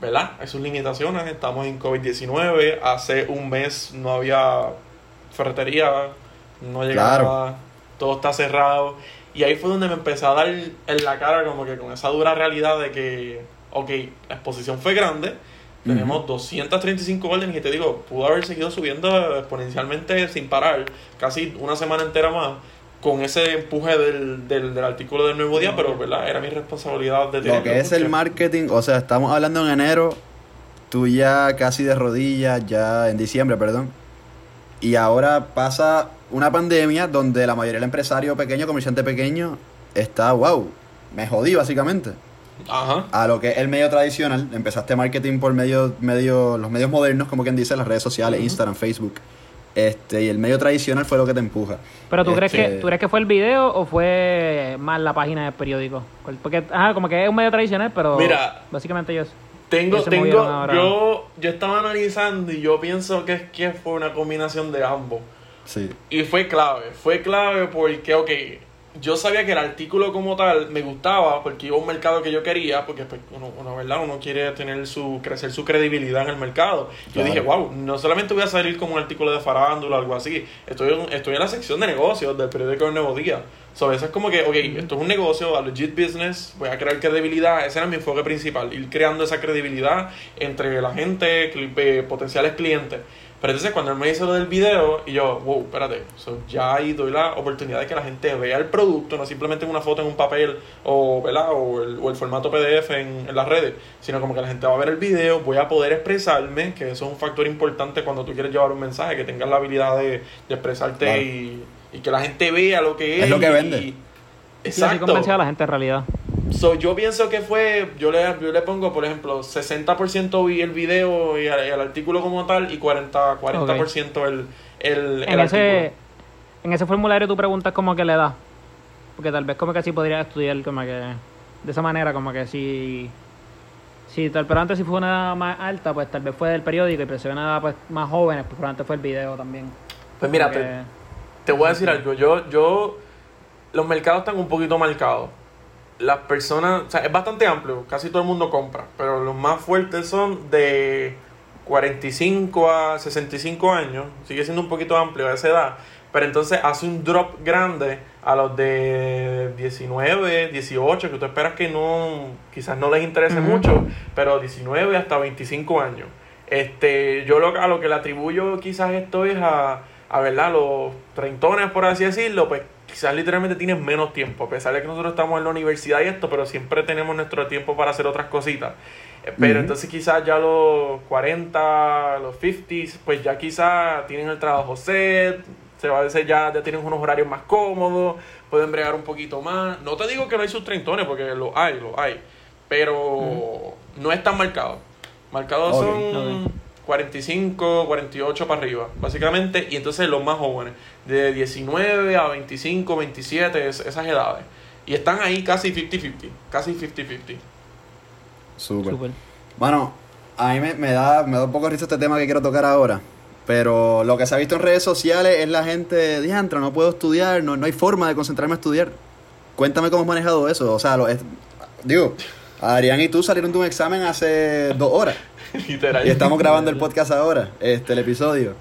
¿verdad? Hay sus limitaciones, estamos en COVID-19, hace un mes no había ferretería, no llegaba, todo está cerrado. Y ahí fue donde me empecé a dar en la cara como que con esa dura realidad de que, ok, la exposición fue grande, tenemos 235 órdenes y te digo, pudo haber seguido subiendo exponencialmente sin parar, casi una semana entera más con ese empuje del, del, del, artículo del Nuevo Día, pero ¿verdad? era mi responsabilidad de Lo que es el marketing, o sea, estamos hablando en enero, tú ya casi de rodillas, ya en diciembre, perdón, y ahora pasa una pandemia donde la mayoría del empresario pequeño, comerciante pequeño, está, wow, me jodí básicamente. Ajá. A lo que es el medio tradicional, empezaste marketing por medio, medio, los medios modernos, como quien dice, las redes sociales, Instagram, Facebook este, y el medio tradicional fue lo que te empuja. Pero tú crees que este, tú crees que fue el video o fue más la página del periódico? Porque ajá, como que es un medio tradicional, pero Mira, básicamente yo tengo tengo yo yo estaba analizando y yo pienso que es que fue una combinación de ambos. Sí. Y fue clave, fue clave porque ok, yo sabía que el artículo como tal me gustaba porque iba a un mercado que yo quería, porque pues, uno, ¿verdad? uno quiere tener su, crecer su credibilidad en el mercado. Yo dije, wow, no solamente voy a salir como un artículo de farándula o algo así, estoy en, estoy en la sección de negocios del periódico El Nuevo Día. So, eso es como que, ok, esto es un negocio, a legit business, voy a crear credibilidad, ese era mi enfoque principal, ir creando esa credibilidad entre la gente, eh, potenciales clientes. Pero entonces cuando él me hizo lo del video, y yo, wow, espérate, ya ahí doy la oportunidad de que la gente vea el producto, no simplemente una foto en un papel o, ¿verdad? o, el, o el formato PDF en, en, las redes, sino como que la gente va a ver el video, voy a poder expresarme, que eso es un factor importante cuando tú quieres llevar un mensaje, que tengas la habilidad de, de expresarte y, y, que la gente vea lo que es. Es lo que vende. exacto. Y a la gente en realidad. So, yo pienso que fue, yo le, yo le pongo, por ejemplo, 60% vi el video y el, artículo como tal y 40%, 40 el, el, en ese, En ese formulario tú preguntas como que le da. Porque tal vez como que así podría estudiar como que de esa manera, como que si... Si tal, pero antes si fue una más alta, pues tal vez fue del periódico y presiona pues más jóvenes, pues antes fue el video también. Pues mira, te, te voy a decir algo, yo, yo, los mercados están un poquito marcados las personas, o sea, es bastante amplio, casi todo el mundo compra, pero los más fuertes son de 45 a 65 años, sigue siendo un poquito amplio a esa edad, pero entonces hace un drop grande a los de 19, 18, que tú esperas que no, quizás no les interese mucho, pero 19 hasta 25 años. Este, yo lo, a lo que le atribuyo quizás esto es a, a ¿verdad? los treintones, por así decirlo, pues quizás literalmente tienes menos tiempo, a pesar de que nosotros estamos en la universidad y esto, pero siempre tenemos nuestro tiempo para hacer otras cositas. Eh, pero entonces quizás ya los 40, los 50, pues ya quizás tienen el trabajo set, se va a decir ya, ya tienen unos horarios más cómodos, pueden bregar un poquito más. No te digo que no hay sus treintones, porque lo hay, lo hay, pero no es tan marcado. Marcados son 45, 48 para arriba, básicamente, y entonces los más jóvenes, de 19 a 25, 27, esas edades. Y están ahí casi 50-50, casi 50-50. Súper. Bueno, a mí me, da, me da un poco de risa este tema que quiero tocar ahora. Pero lo que se ha visto en redes sociales es la gente, diantra, no puedo estudiar, no, no hay forma de concentrarme a estudiar. Cuéntame cómo has manejado eso. O sea, lo, digo, Adrián y tú salieron de un examen hace dos horas. [laughs] Literal. Y estamos grabando el podcast ahora, este, el episodio.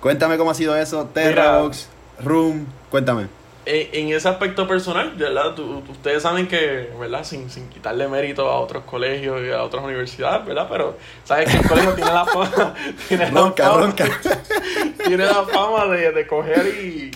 Cuéntame cómo ha sido eso, Terrabox, Room, cuéntame. En, ese aspecto personal, ¿verdad? ustedes saben que, ¿verdad? Sin, quitarle mérito a otros colegios y a otras universidades, ¿verdad? Pero sabes que el colegio tiene la fama. [laughs] Tiene la fama, [laughs] tiene la fama de, de coger y.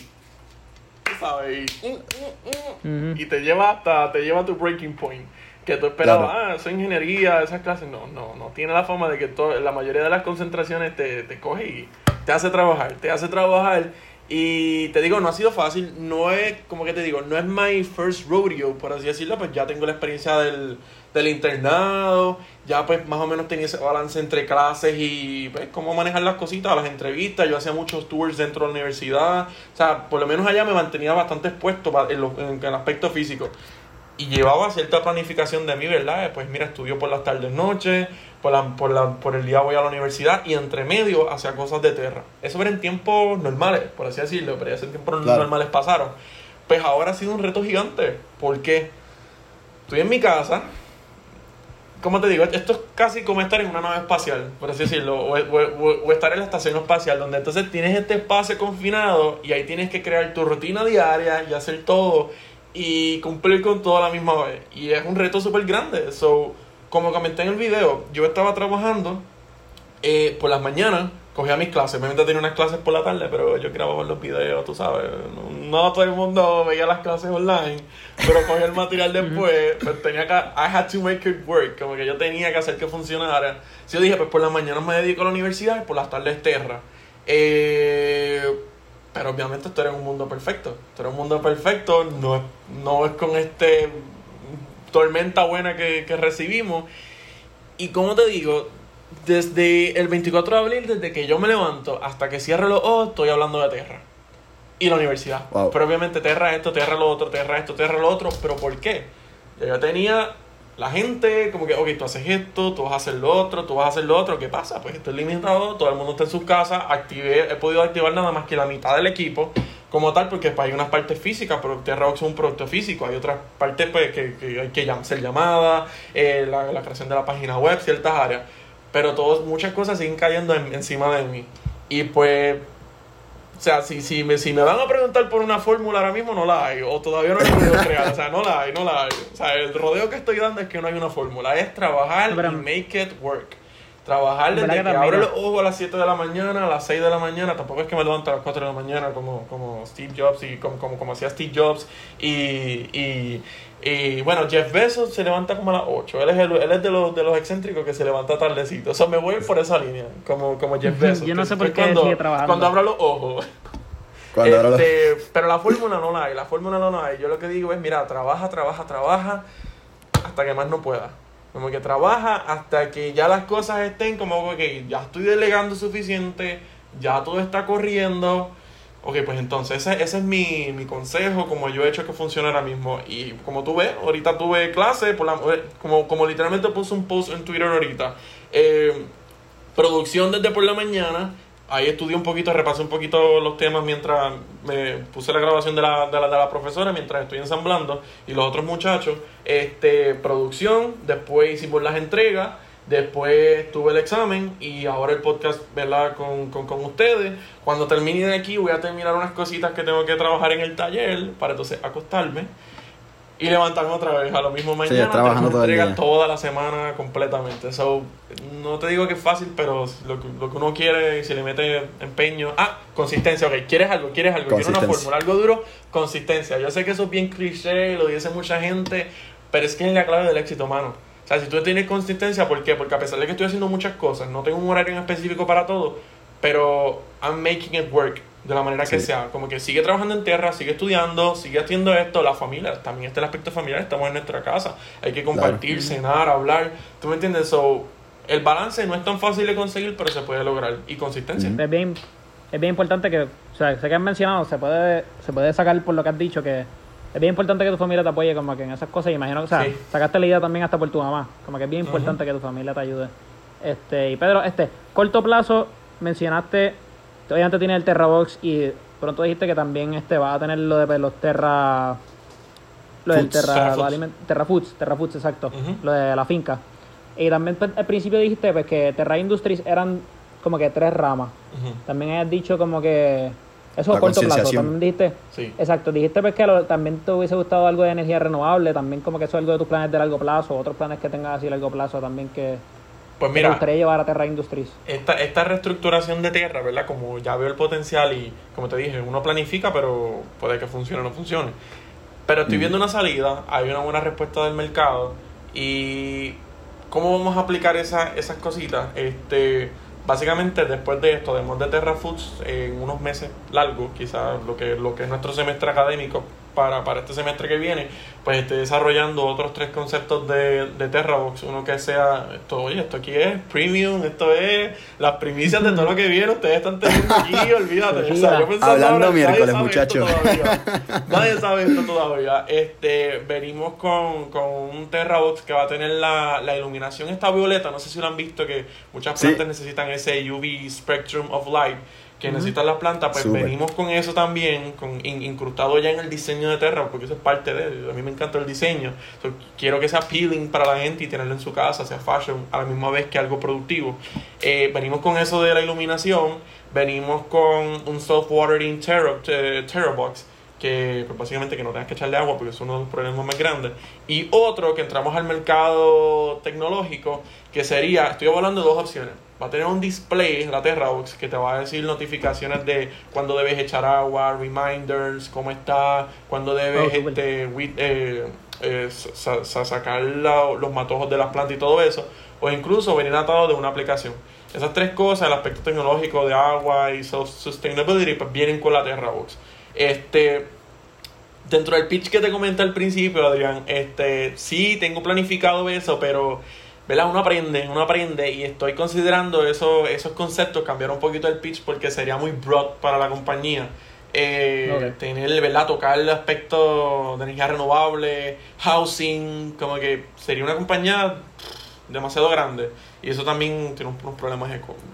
¿Sabes? Y, y te lleva hasta. Te lleva a tu breaking point que tú esperabas, ah, eso ingeniería, esas clases. No, no, no. Tiene la fama de que la mayoría de las concentraciones te, te coge y te hace trabajar, te hace trabajar. Y te digo, no ha sido fácil, no es, como que te digo, no es my first rodeo, por así decirlo, pues ya tengo la experiencia del, del internado, ya pues más o menos tenía ese balance entre clases y pues cómo manejar las cositas, las entrevistas, yo hacía muchos tours dentro de la universidad, o sea, por lo menos allá me mantenía bastante expuesto en, en el aspecto físico y llevaba cierta planificación de mí, ¿verdad? Pues mira, estudio por las tardes, noches, por, la, por, la, por el día voy a la universidad y entre medio hacía cosas de tierra. Eso era en tiempos normales, por así decirlo, pero ya en tiempos normales pasaron. Pues ahora ha sido un reto gigante. porque Estoy en mi casa. ¿Cómo te digo? Esto es casi como estar en una nave espacial, por así decirlo, o, o estar en la estación espacial, donde entonces tienes este espacio confinado y ahí tienes que crear tu rutina diaria y hacer todo y cumplir con todo a la misma vez. Y es un reto súper grande. So, como comenté en el video, yo estaba trabajando eh, por las mañanas, cogía mis clases. Obviamente tenía unas clases por la tarde, pero yo grababa los videos, tú sabes. No, todo el mundo veía las clases online, pero cogía el [laughs] material después. pues tenía que. I had to make it work. Como que yo tenía que hacer que funcionara. Si yo dije, pues por las mañanas me dedico a la universidad y por las tardes terra. Eh pero obviamente esto era un mundo perfecto. Esto era un mundo perfecto, no es, no es con este tormenta buena que, recibimos. Y como te digo, desde el 24 de abril, desde que yo me levanto hasta que cierre los ojos, estoy hablando de Terra. Y la universidad. Pero obviamente Terra esto, Terra lo otro, Terra esto, Terra lo otro. ¿Pero por qué? yo tenía la gente como que, ok, tú haces esto, tú vas a hacer lo otro, tú vas a hacer lo otro, ¿qué pasa? Pues esto es limitado, todo el mundo está en sus casas, activé, he podido activar nada más que la mitad del equipo como tal, porque hay unas partes físicas, pero Terrabox es un producto físico, hay otras partes pues, que, que hay que hacer llamadas, eh, la, la, creación de la página web, ciertas áreas, pero todos, muchas cosas siguen cayendo encima de mí. Y pues o sea, si, si, me, si me van a preguntar por una fórmula ahora mismo, no la hay. O todavía no he podido crear. O sea, no la hay, no la hay. O sea, el rodeo que estoy dando es que no hay una fórmula. Es trabajar y make it work. Trabajar desde que, abro los ojos a las 7 de la mañana, a las 6 de la mañana. Tampoco es que me levanto a las 4 de la mañana como, como Steve Jobs y como, como, como hacía Steve Jobs. Y, y, y bueno, Jeff Bezos se levanta como a las 8. Él es, el, él es de, los, de los excéntricos que se levanta tardecito. O sea, me voy por esa línea, como, como Jeff [laughs] Bezos. Yo no sé por qué cuando, sigue trabajando. Cuando abro los ojos. Este, pero la fórmula no la hay, la fórmula no la hay. Yo lo que digo es, mira, trabaja, trabaja, trabaja hasta que más no pueda. Como que trabaja hasta que ya las cosas estén como que ya estoy delegando suficiente, ya todo está corriendo Ok, pues entonces ese, ese es mi, mi, consejo, como yo he hecho que funcione ahora mismo. Y como tú ves, ahorita tuve clase, por la, eh, como, como literalmente puse un post en Twitter ahorita. Eh, producción desde por la mañana. Ahí estudié un poquito, repasé un poquito los temas mientras me puse la grabación de la, de la, de la profesora, mientras estoy ensamblando. Y los otros muchachos. Este, producción, después hicimos las entregas. Después tuve el examen y ahora el podcast, ¿verdad? Con, con, con, ustedes. Cuando termine de aquí voy a terminar unas cositas que tengo que trabajar en el taller para entonces acostarme y levantarme otra vez a lo mismo mañana. Sí, trabajando todo el toda la semana completamente. So, no te digo que es fácil, pero lo que, lo que uno quiere, si le mete empeño. Ah, consistencia, ok. ¿Quieres algo? ¿Quieres algo? ¿Quieres una fórmula? Algo duro, consistencia. Yo sé que eso es bien cliché, lo dice mucha gente, pero es que es la clave del éxito, mano. O sea, si tú tienes consistencia, ¿por qué? Porque a pesar de que estoy haciendo muchas cosas, no tengo un horario en específico para todo, pero I'm making it work de la manera que sea. Como que sigue trabajando en tierra, sigue estudiando, sigue haciendo esto, la familia, también está el aspecto familiar, estamos en nuestra casa, hay que compartir, cenar, hablar, ¿tú me entiendes? So, el balance no es tan fácil de conseguir, pero se puede lograr. Y consistencia. Es bien, es bien importante que, o sea, sé que has mencionado, se puede, se puede sacar por lo que has dicho, que es bien importante que tu familia te apoye como que en esas cosas. Imagino que, o sea, sacaste la idea también hasta por tu mamá. Como que es bien importante que tu familia te ayude. Este, y Pedro, este, corto plazo, mencionaste, obviamente tiene el Terrabox y pronto dijiste que también este va a tener lo de pues, los Terra lo del Terra, Terra, Foods. Terra Foods, exacto, lo de la finca. Y también pues, al principio dijiste pues, que Terra Industries eran como que tres ramas. También has dicho como que eso a corto plazo. También dijiste, sí. exacto, dijiste pues, que también te hubiese gustado algo de energía renovable, también como que eso es algo de tus planes de largo plazo, otros planes que tengas así a largo plazo también que, pues mira, te gustaría llevar a Terra Industries. Esta, esta reestructuración de Terra, ¿verdad? Como ya veo el potencial y como te dije, uno planifica, pero puede que funcione o no funcione. Pero estoy viendo una salida, hay una buena respuesta del mercado y ¿cómo vamos a aplicar esa, esas cositas? Este, básicamente después de esto, además de Terra Foods, en unos meses largos, quizás lo que, lo que es nuestro semestre académico, para, para este semestre que viene, pues esté desarrollando otros tres conceptos de, de Terrabox. Uno que sea, esto, oye, esto aquí es premium, esto es las primicias de todo lo que viene, ustedes están teniendo aquí, [laughs] olvídate. o sea, yo Hablando miércoles, muchachos. [laughs] Nadie sabe esto todavía. Este, venimos con, con un Terrabox que va a tener la, la iluminación esta violeta, no sé si lo han visto, que muchas plantas necesitan ese UV Spectrum of Light que necesitan las plantas, pues venimos con eso también, con incrustado ya en el diseño de Terra, porque eso es parte de, a mí me encanta el diseño, quiero que sea appealing para la gente y tenerlo en su casa, sea fashion, a la misma vez que algo productivo. Eh, venimos con eso de la iluminación, venimos con un self-watering Terra, Terrabox, que pues básicamente que no tengas que echarle agua porque es uno de los problemas más grandes. Y otro que entramos al mercado tecnológico, que sería, estoy hablando de dos opciones va a tener un display, la Terrabox, que te va a decir notificaciones de cuando debes echar agua, reminders, cómo está, cuando debes oh, este, eh, eh, sacar los matojos de las plantas y todo eso, o incluso venir atado de una aplicación. Esas tres cosas, el aspecto tecnológico de agua y sustainability, pues vienen con la Terrabox. Este, dentro del pitch que te comenté al principio, Adrián, este, sí tengo planificado eso, pero ¿verdad? Uno aprende, uno aprende y estoy considerando eso, esos conceptos, cambiar un poquito el pitch porque sería muy broad para la compañía. Eh, tener, ¿verdad? Tocar el aspecto de energía renovable, housing, como que sería una compañía demasiado grande. Y eso también tiene unos problemas,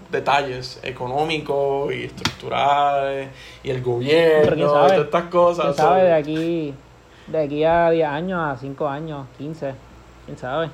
detalles económicos y estructurales, y el gobierno, todas estas cosas. ¿Quién sabe de aquí, de aquí a 10 años, a 5 años, 15? ¿Quién sabe?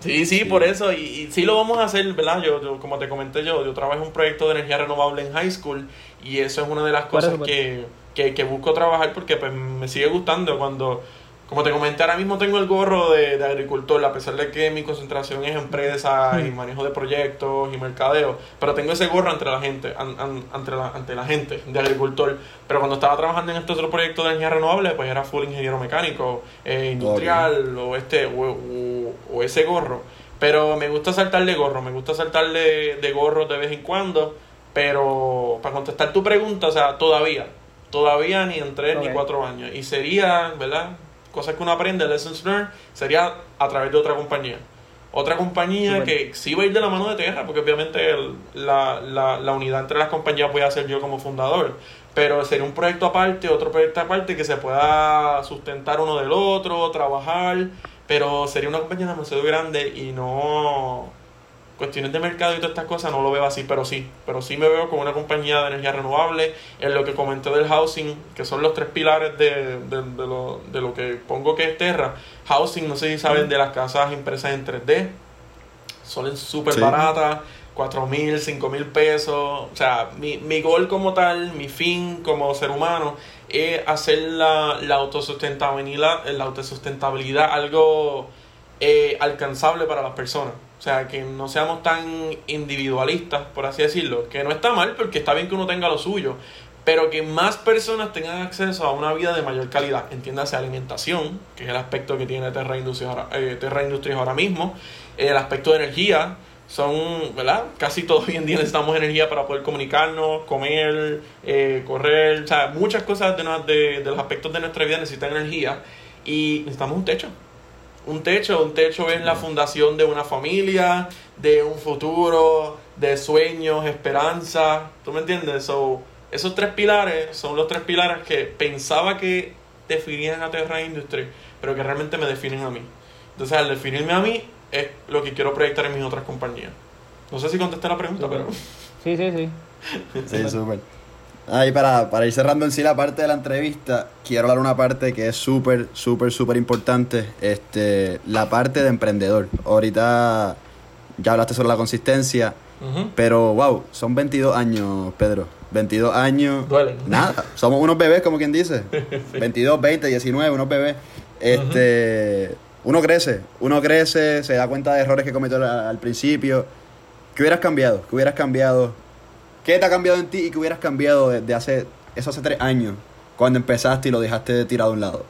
Sí, sí, por eso, y, y, sí lo vamos a hacer, ¿verdad? Yo, como te comenté yo, yo trabajo en un proyecto de energía renovable en high school y eso es una de las cosas que, que, que busco trabajar porque pues me sigue gustando cuando como te comenté, ahora mismo tengo el gorro de, agricultor, a pesar de que mi concentración es empresa y manejo de proyectos y mercadeo, pero tengo ese gorro ante la gente, ante, la, ante la gente de agricultor. Pero cuando estaba trabajando en este otro proyecto de energía renovable, pues era full ingeniero mecánico, eh, industrial o este o, ese gorro. Pero me gusta saltarle gorro, me gusta saltarle de gorro de vez en cuando, pero para contestar tu pregunta, o sea, todavía, todavía ni en tres ni cuatro años. Y sería, ¿verdad? Cosas que uno aprende, lessons learned, sería a través de otra compañía. Otra compañía que sí va a ir de la mano de Terra, porque obviamente la, la, la, unidad entre las compañías voy a ser yo como fundador. Pero sería un proyecto aparte, otro proyecto aparte que se pueda sustentar uno del otro, trabajar. Pero sería una compañía demasiado grande y no cuestiones de mercado y todas estas cosas no lo veo así, pero sí, pero sí me veo como una compañía de energía renovable, en lo que comenté del housing, que son los tres pilares de, de, de, lo, de lo que pongo que es Terra. Housing, no sé si saben de las casas impresas en 3D, son súper baratas, 4 mil, 5 mil pesos, o sea, mi, mi gol como tal, mi fin como ser humano, es hacer la, la autosustentabilidad, la autosustentabilidad algo eh, alcanzable para las personas. O sea, que no seamos tan individualistas, por así decirlo. Que no está mal, porque está bien que uno tenga lo suyo. Pero que más personas tengan acceso a una vida de mayor calidad. Entiéndase alimentación, que es el aspecto que tiene Terra Industries ahora, eh, Terra Industries ahora mismo. El aspecto de energía. Son, ¿verdad? Casi todos hoy en día necesitamos energía para poder comunicarnos, comer, eh, correr. O sea, muchas cosas de, de, de los aspectos de nuestra vida necesitan energía. Y necesitamos un techo un techo. Un techo es la fundación de una familia, de un futuro, de sueños, esperanza. ¿Tú me entiendes? So, esos tres pilares son los tres pilares que pensaba que definían a Terra Industry, pero que realmente me definen a mí. Entonces, al definirme a mí, es lo que quiero proyectar en mis otras compañías. No sé si contesté la pregunta, pero. Sí, sí, sí. Sí, súper. Ahí para, para ir cerrando en sí la parte de la entrevista, quiero hablar una parte que es súper, súper, súper importante. Este, la parte de emprendedor. Ahorita ya hablaste sobre la consistencia, pero wow, son 22 años, Pedro. 22 años. Duele. Nada, somos unos bebés, como quien dice. 22, 20, 19, unos bebés. Este, Uno crece, uno crece, se da cuenta de errores que cometió al, al principio. ¿Qué hubieras cambiado? ¿Qué hubieras cambiado? ¿Qué te ha cambiado en ti y qué hubieras cambiado desde hace, eso hace tres años, cuando empezaste y lo dejaste tirado a un lado?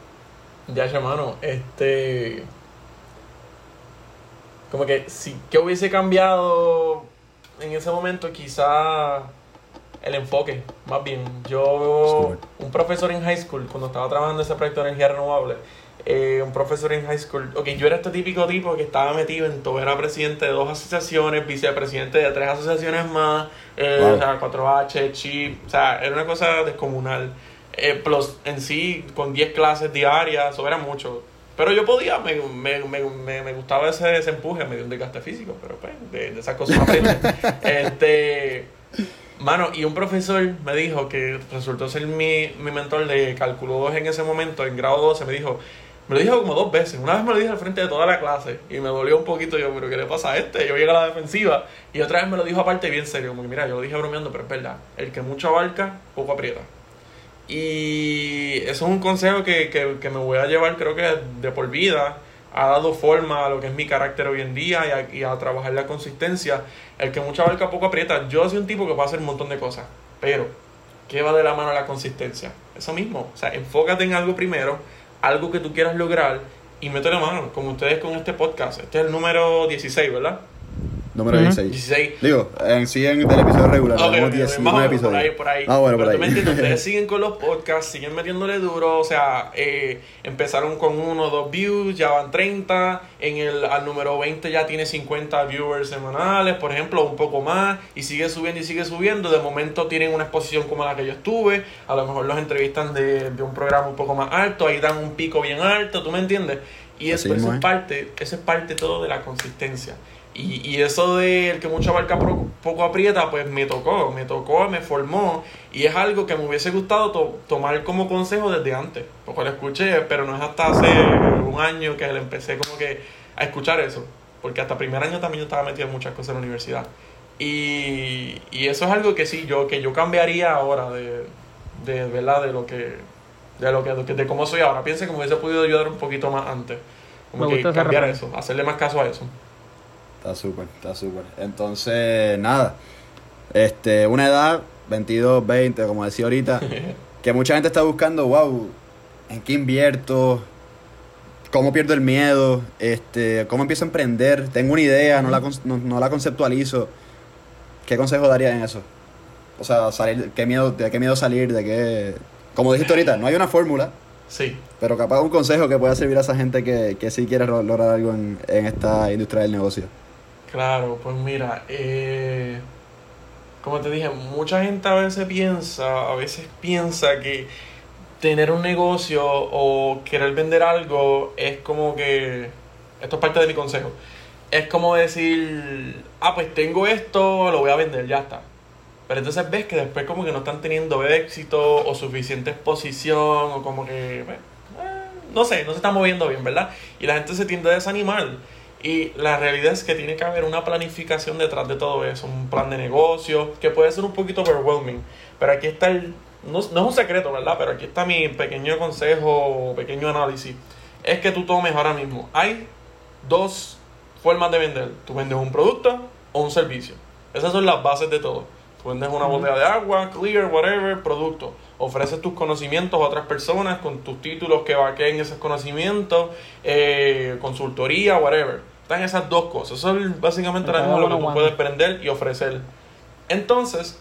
Ya, hermano, este. Como que si que hubiese cambiado en ese momento, quizá el enfoque, más bien. Yo, un profesor en high school, cuando estaba trabajando en ese proyecto de energía renovable, eh, un profesor en high school, ok, yo era este típico tipo que estaba metido en todo, era presidente de dos asociaciones, vicepresidente de tres asociaciones más, eh, Wow. o sea, 4H, CHIP, o sea, era una cosa descomunal. Eh, plus, en sí, con 10 clases diarias, eso era mucho. Pero yo podía, me, me, me, me, me gustaba ese, ese empuje, me dio un desgaste físico, pero pues, de, de esas cosas [laughs] este, mano, y un profesor me dijo que resultó ser mi, mi mentor de cálculo 2 en ese momento, en grado 12, me dijo, me lo dijo como dos veces. Una vez me lo dijo al frente de toda la clase y me dolió un poquito. Yo, pero ¿qué le pasa a este? Yo llegué a la defensiva. Y otra vez me lo dijo aparte bien serio. Como que, mira, yo lo dije bromeando, pero es verdad. El que mucho abarca, poco aprieta. Y eso es un consejo que, que, que me voy a llevar, creo que de por vida. Ha dado forma a lo que es mi carácter hoy en día y a, y a trabajar la consistencia. El que mucho abarca, poco aprieta. Yo soy un tipo que puede hacer un montón de cosas. Pero, ¿qué va de la mano a la consistencia? Eso mismo. O sea, enfócate en algo primero, algo que tú quieras lograr y métele mano, como ustedes con este podcast. Este es el número 16, ¿verdad? Número Ujú. 16. 16. Digo, en sí en del episodio regular, Ok, tenemos ok, 19 más o menos, episodios. por ahí, por ahí. Ah, bueno, Pero por ahí. entiendes, [laughs] ustedes siguen con los podcasts, siguen metiéndole duro, o sea, eh, empezaron con uno o dos views, ya van 30, en el al número 20 ya tiene 50 viewers semanales, por ejemplo, un poco más, y sigue subiendo y sigue subiendo, de momento tienen una exposición como la que yo estuve, a lo mejor los entrevistan de, de un programa un poco más alto, ahí dan un pico bien alto, ¿tú me entiendes? Y eso, eso es. parte, eso es parte todo de la consistencia. Y, y eso de el que mucho abarca poco, poco aprieta, pues me tocó, me tocó, me formó. Y es algo que me hubiese gustado to- tomar como consejo desde antes. Porque lo escuché, pero no es hasta hace un año que le empecé como que a escuchar eso. Porque hasta primer año también yo estaba metido en muchas cosas en la universidad. Y, y eso es algo que sí, yo, que yo cambiaría ahora de, de verdad, de lo que, de lo que, de, de cómo soy ahora. Piense que me hubiese podido ayudar un poquito más antes. Como Me que cambiar eso, hacerle más caso a eso. Está súper, está súper. Entonces, nada. Este, una edad, 22, 20, como decía ahorita, [laughs] que mucha gente está buscando, wow, ¿en qué invierto? ¿Cómo pierdo el miedo? Este, ¿Cómo empiezo a emprender? Tengo una idea, no la, con- no, no la conceptualizo. ¿Qué consejo darías en eso? O sea, salir, ¿qué miedo, ¿de qué miedo salir? ¿De qué...? Como dijiste ahorita, no hay una fórmula, Sí. pero capaz un consejo que pueda servir a esa gente que, que sí quiere lograr algo en, en esta industria del negocio. Claro, pues mira, eh, como te dije, mucha gente a veces piensa, a veces piensa que tener un negocio o querer vender algo es como que, esto es parte de mi consejo, es como decir, ah, pues tengo esto, lo voy a vender, ya está. Pero entonces ves que después como que no están teniendo éxito o suficiente exposición o como que, bueno, eh, no sé, no se está moviendo bien, ¿verdad? Y la gente se tiende a desanimar. Y la realidad es que tiene que haber una planificación detrás de todo eso, un plan de negocio, que puede ser un poquito overwhelming. Pero aquí está el, no, no es un secreto, ¿verdad? Pero aquí está mi pequeño consejo, pequeño análisis. Es que tú tomes ahora mismo. Hay dos formas de vender. Tú vendes un producto o un servicio. Esas son las bases de todo. Tú vendes una botella de agua, clear, whatever, producto. Ofreces tus conocimientos a otras personas con tus títulos que vaqueen esos conocimientos, eh, consultoría, whatever. Están esas dos cosas. Eso es básicamente ahora mismo lo que tú puedes vender y ofrecer. Entonces,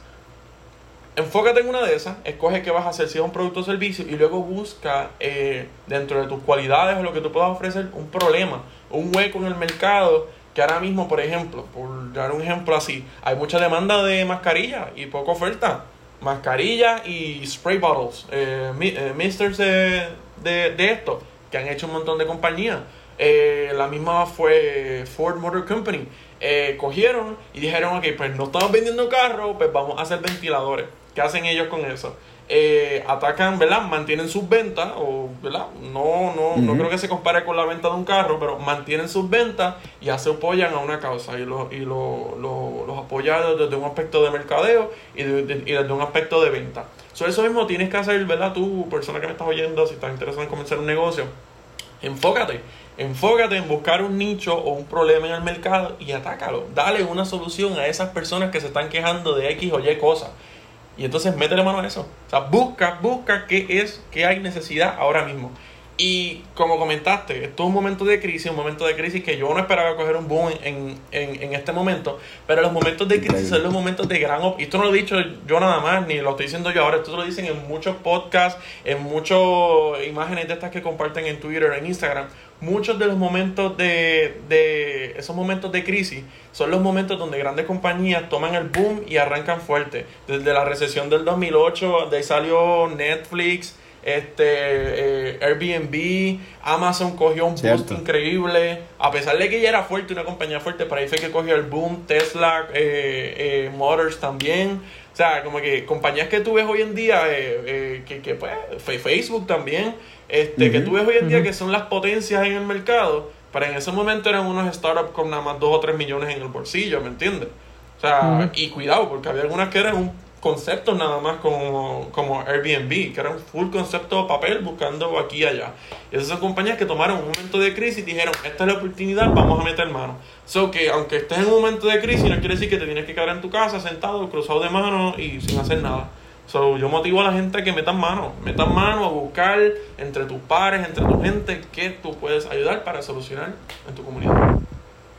enfócate en una de esas, escoge qué vas a hacer, si es un producto o servicio, y luego busca eh, dentro de tus cualidades o lo que tú puedas ofrecer un problema, un hueco en el mercado que ahora mismo, por ejemplo, por dar un ejemplo así, hay mucha demanda de mascarilla y poca oferta. Mascarilla y spray bottles, eh, eh misters de, de, esto, que han hecho un montón de compañías. Eh, la misma fue Ford Motor Company. Eh, cogieron y dijeron, ok, pues no estamos vendiendo carros, pues vamos a hacer ventiladores. ¿Qué hacen ellos con eso? Eh, atacan, ¿verdad? Mantienen sus ventas, o, ¿verdad? No, no, no creo que se compare con la venta de un carro, pero mantienen sus ventas y ya se apoyan a una causa y, lo, y lo, los apoyan desde un aspecto de mercadeo y, desde un aspecto de venta. So, eso mismo tienes que hacer, ¿verdad? Tú, persona que me estás oyendo, si estás interesado en comenzar un negocio, enfócate. Enfócate en buscar un nicho o un problema en el mercado y atácalo. Dale una solución a esas personas que se están quejando de X o Y cosas. Y entonces métele mano a eso. O sea, busca, busca qué es, qué hay necesidad ahora mismo. Y como comentaste, esto es un momento de crisis, un momento de crisis que yo no esperaba coger un boom en, en, en este momento, pero los momentos de crisis son los momentos de gran... Y esto no lo he dicho yo nada más, ni lo estoy diciendo yo ahora, esto lo dicen en muchos podcasts, en muchas imágenes de estas que comparten en Twitter, en Instagram. Muchos de los momentos de, de esos momentos de crisis son los momentos donde grandes compañías toman el boom y arrancan fuerte. Desde la recesión del 2008, de ahí salió Netflix, este eh, Airbnb, Amazon cogió un boost increíble, a pesar de que ya era fuerte, una compañía fuerte, para ahí fue que cogió el boom, Tesla, eh, eh, Motors también, o sea, como que compañías que tú ves hoy en día, que, que pues, Facebook también, este, que tú ves hoy en día que son las potencias en el mercado, pero en ese momento eran unos startups con nada más 2 o 3 millones en el bolsillo, ¿me entiendes? O sea, y cuidado, porque había algunas que eran un conceptos nada más como, como Airbnb, que era un full concepto de papel buscando aquí y allá. Y esas son compañías que tomaron un momento de crisis y dijeron, esta es la oportunidad, vamos a meter mano. So que aunque estés en un momento de crisis, no quiere decir que te tienes que quedar en tu casa sentado, cruzado de manos y sin hacer nada. So, yo motivo a la gente a que metan mano, metan mano a buscar entre tus pares, entre tu gente, que tú puedes ayudar para solucionar en tu comunidad.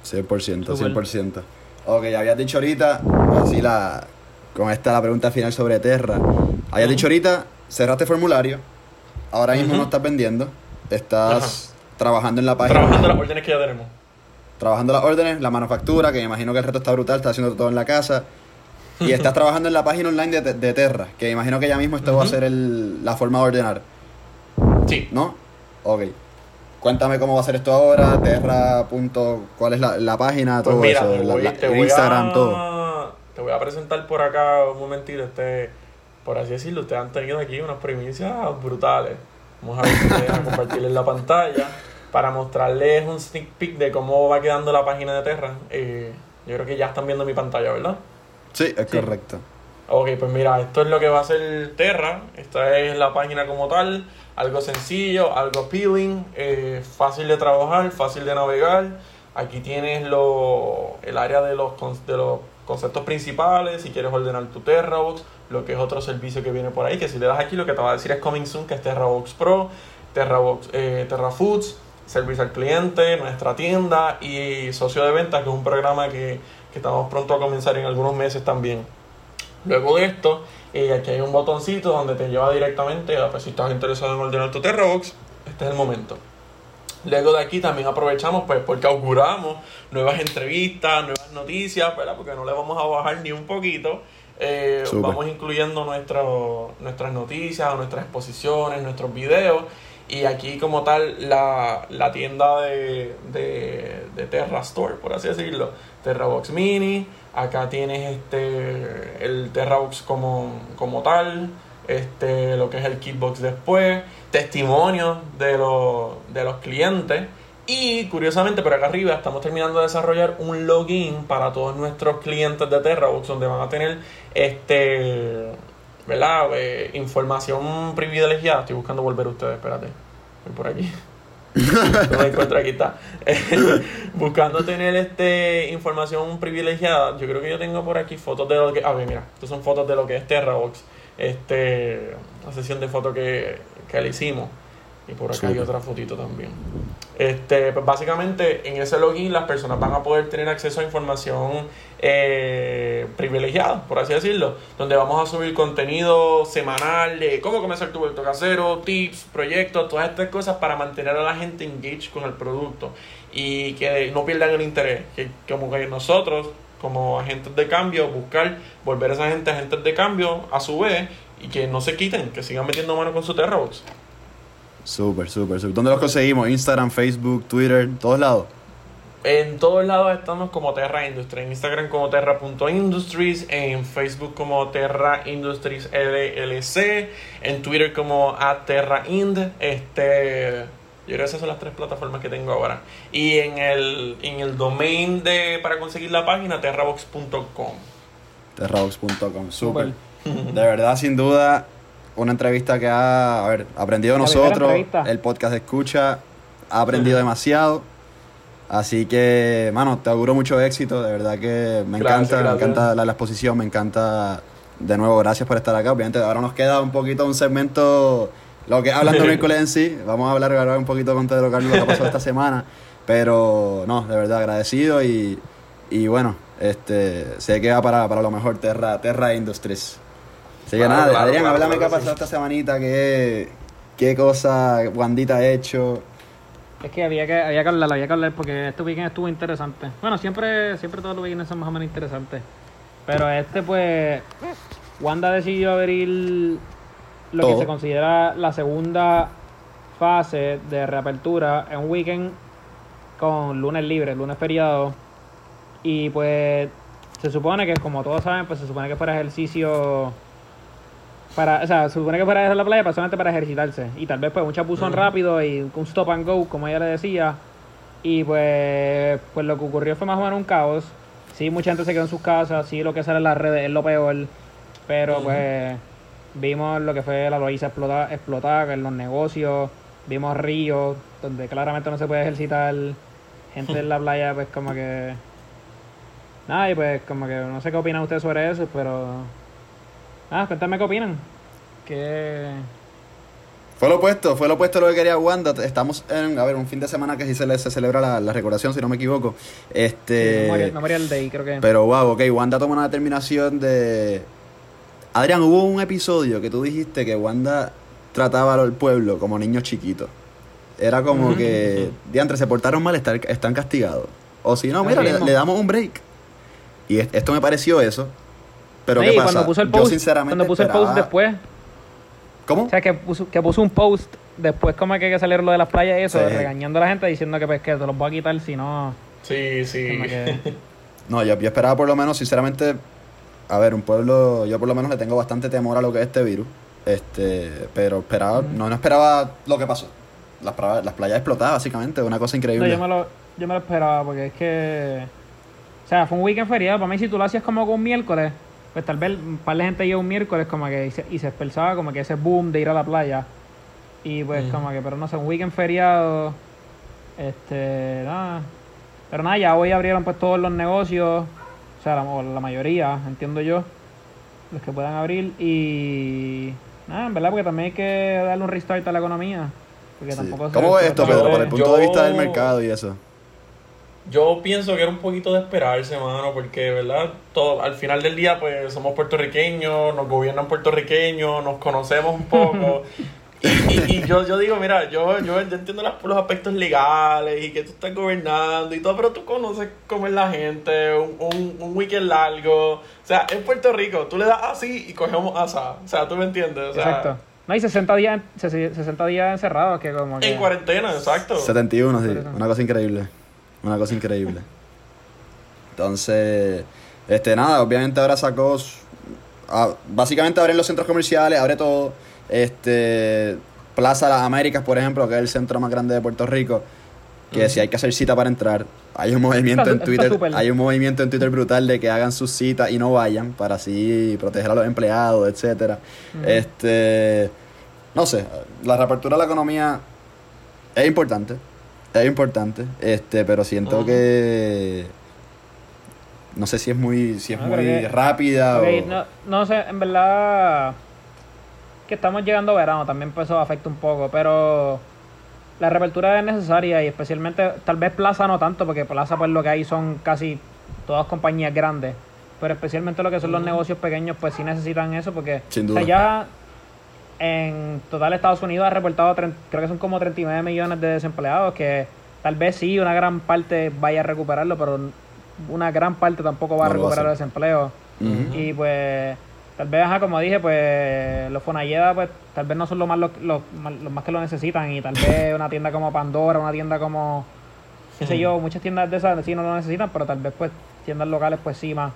100%, 100%. Ok, habías dicho ahorita, así la, con esta la pregunta final sobre Terra. Habías dicho ahorita, cerraste formulario, ahora mismo no estás vendiendo, estás trabajando en la página. Trabajando las órdenes que ya tenemos. Trabajando las órdenes, la manufactura, que me imagino que el reto está brutal, estás haciendo todo en la casa. Y estás [laughs] trabajando en la página online de, de Terra, que me imagino que ya mismo esto va a ser el, la forma de ordenar. Sí. ¿No? Ok. Cuéntame cómo va a ser esto ahora, Terra. ¿Cuál es la, la página? Pues todo eso, Instagram, todo te voy a presentar por acá un momentito, este, por así decirlo, ustedes han tenido aquí unas primicias brutales. Vamos a ver si a compartirles la pantalla para mostrarles un sneak peek de cómo va quedando la página de Terra. Eh, yo creo que ya están viendo mi pantalla, ¿verdad? Sí, es correcto. Ok, pues mira, esto es lo que va a ser Terra. Esta es la página como tal. Algo sencillo, algo appealing, eh, fácil de trabajar, fácil de navegar. Aquí tienes lo, el área de los, de los conceptos principales, si quieres ordenar tu TerraBox, lo que es otro servicio que viene por ahí, que si le das aquí lo que te va a decir es Coming Soon, que es TerraBox Pro, TerraBox, eh, TerraFoods, servicio al cliente, nuestra tienda y socio de ventas, que es un programa que, que estamos pronto a comenzar en algunos meses también. Luego de esto, eh, aquí hay un botoncito donde te lleva directamente a, pues, si estás interesado en ordenar tu TerraBox, este es el momento. Luego de aquí también aprovechamos pues porque auguramos nuevas entrevistas, nuevas noticias, ¿verdad? Porque no le vamos a bajar ni un poquito. Eh, vamos incluyendo nuestro, nuestras noticias, nuestras exposiciones, nuestros videos. Y aquí como tal la, la tienda de, de, de, Terra Store, por así decirlo. Terrabox Mini. Acá tienes este el Terrabox como, como tal. Este, lo que es el Kitbox después testimonios de, de los clientes. Y curiosamente, por acá arriba estamos terminando de desarrollar un login para todos nuestros clientes de TerraBox, donde van a tener este, ¿verdad? Eh, información privilegiada. Estoy buscando volver a ustedes, espérate. Voy por aquí. [laughs] no me encuentro, aquí está. [laughs] buscando tener este información privilegiada. Yo creo que yo tengo por aquí fotos de lo que. A ver, mira, estas son fotos de lo que es TerraBox. Este, una sesión de fotos que, que le hicimos. Y por acá hay otra fotito también. Este, pues básicamente en ese login las personas van a poder tener acceso a información eh, privilegiada, por así decirlo, donde vamos a subir contenido semanal de cómo comenzar tu vuelto casero, tips, proyectos, todas estas cosas para mantener a la gente engaged con el producto y que no pierdan el interés. Que como que nosotros, como agentes de cambio, buscar volver a esa gente agentes de cambio a su vez y que no se quiten, que sigan metiendo mano con su Terrabox. Súper, súper, súper. ¿Dónde los conseguimos? Instagram, Facebook, Twitter, todos lados. En todos lados estamos como Terra Industries. En Instagram como Terra.industries. En Facebook como Terra Industries LLC. En Twitter como a Terra Ind. Este. Yo creo que esas son las tres plataformas que tengo ahora. Y en el, en el domain de para conseguir la página, terrabox.com. Terrabox.com, súper. De verdad, sin duda, una entrevista que ha a ver, aprendido nosotros, el podcast escucha, ha aprendido demasiado. Así que, mano, te auguro mucho éxito, de verdad que me encanta, me encanta la, exposición, me encanta, de nuevo, gracias por estar acá. Obviamente ahora nos queda un poquito un segmento, lo que hablando [laughs] miércoles en sí, vamos a hablar ahora un poquito con Pedro Carlos lo que pasó esta semana, pero no, de verdad agradecido y, y bueno, este, sé que va para, para lo mejor Terra, Terra Industries. Así que nada, Adrián, háblame qué ha pasado esta semanita, qué, qué cosa Wandita ha hecho. Es que había que, había que hablar, había que hablar porque este weekend estuvo interesante. Bueno, siempre, siempre todos los weekends son más o menos interesantes. Pero este pues, Wanda decidió abrir lo que se considera la segunda fase de reapertura en un weekend con lunes libre, lunes feriado. Y pues se supone que, como todos saben, pues se supone que fuera ejercicio para, o sea, se supone que fuera de la playa personalmente para ejercitarse. Y tal vez pues un chapuzón rápido y un stop and go, como ella le decía. Y pues, pues lo que ocurrió fue más o menos un caos. Sí, mucha gente se quedó en sus casas, sí, lo que sale en las redes es lo peor. Pero pues vimos lo que fue la loiza explotar, explotar en los negocios, vimos ríos donde claramente no se puede ejercitar, gente en la [laughs] playa pues como que... Nada, y pues como que no sé qué opinan ustedes sobre eso, pero Ah, cuéntame qué opinan. Que... Fue lo opuesto, fue lo opuesto a lo que quería Wanda. Estamos en, a ver, un fin de semana que sí se, se celebra la, la, recordación, si no me equivoco. Este... Memorial, Day, creo que. Pero wow, ok, Wanda toma una determinación de... Adrián, hubo un episodio que tú dijiste que Wanda trataba al pueblo como niños chiquitos. Era como que, diantre, se portaron mal, están, están castigados. O si no, mira, le, le, damos un break. Y esto me pareció eso. Pero ¿qué pasa? Cuando puso el post, cuando puso el post después. ¿Cómo? O sea, que puso, que puso un post después como que hay que salir lo de las playas y eso, regañando a la gente diciendo que pues que te los voy a quitar si no... Sí, sí. [laughs] no, yo, yo esperaba por lo menos, sinceramente, a ver, un pueblo, yo por lo menos le tengo bastante temor a lo que es este virus. Este, pero esperaba, no, no esperaba lo que pasó. Las, las playas explotadas, básicamente, una cosa increíble. No, yo me lo, yo me lo esperaba, porque es que. O sea, fue un weekend feriado. Para mí, si tú lo hacías como con miércoles, pues tal vez un par de gente iba un miércoles como que y se, y se expulsaba como que ese boom de ir a la playa. Y pues mm. como que, pero no sé, un weekend feriado, este, nada. Pero nada, ya hoy abrieron pues todos los negocios, o sea, la, la mayoría, entiendo yo, los que puedan abrir y nada, en verdad, porque también hay que darle un restart a la economía. Porque tampoco ¿Cómo ves esto, Pedro, por el punto de vista del mercado y eso? Yo pienso que era un poquito de esperarse, mano, porque, ¿verdad? Todo, al final del día, pues somos puertorriqueños, nos gobiernan puertorriqueños, nos conocemos un poco. [laughs] y, y, yo, yo digo, mira, yo, yo, entiendo los aspectos legales y que tú estás gobernando y todo, pero tú conoces cómo es la gente, un, un, un weekend largo. O sea, en Puerto Rico, tú le das así y cogemos asa. O sea, tú me entiendes. O sea, Exacto. No, hay 60 días, 60 días encerrados, que como que... En cuarentena, exacto. 71, sí. Una cosa increíble. Una cosa increíble. Entonces, este, nada, obviamente ahora sacó. Ah, básicamente abren los centros comerciales, abre todo. Este, Plaza Las Américas, por ejemplo, que es el centro más grande de Puerto Rico. Que si hay que hacer cita para entrar, hay un movimiento en Twitter, hay un movimiento en Twitter brutal de que hagan sus citas y no vayan para así proteger a los empleados, etcétera. Este, no sé, la reapertura de la economía es importante, es importante, este, pero siento que no sé si es muy, si es muy rápida o... no, no sé, en verdad que estamos llegando a verano, también pues eso afecta un poco, pero la reapertura es necesaria y especialmente, tal vez Plaza no tanto, porque Plaza pues lo que hay son casi todas compañías grandes, pero especialmente lo que son los negocios pequeños pues sí necesitan eso porque Sin o sea, duda. ya en total Estados Unidos ha reportado, tre- creo que son como 39 millones de desempleados, que tal vez sí, una gran parte vaya a recuperarlo, pero una gran parte tampoco va a lo va a recuperar el desempleo. Y pues, tal vez, ajá, como dije, pues los Fonalleda, pues tal vez no son los más, los, los los más que lo necesitan. Y tal vez una tienda como Pandora, una tienda como, qué sé yo, muchas tiendas de esas sí no lo necesitan, pero tal vez pues tiendas locales pues sí más.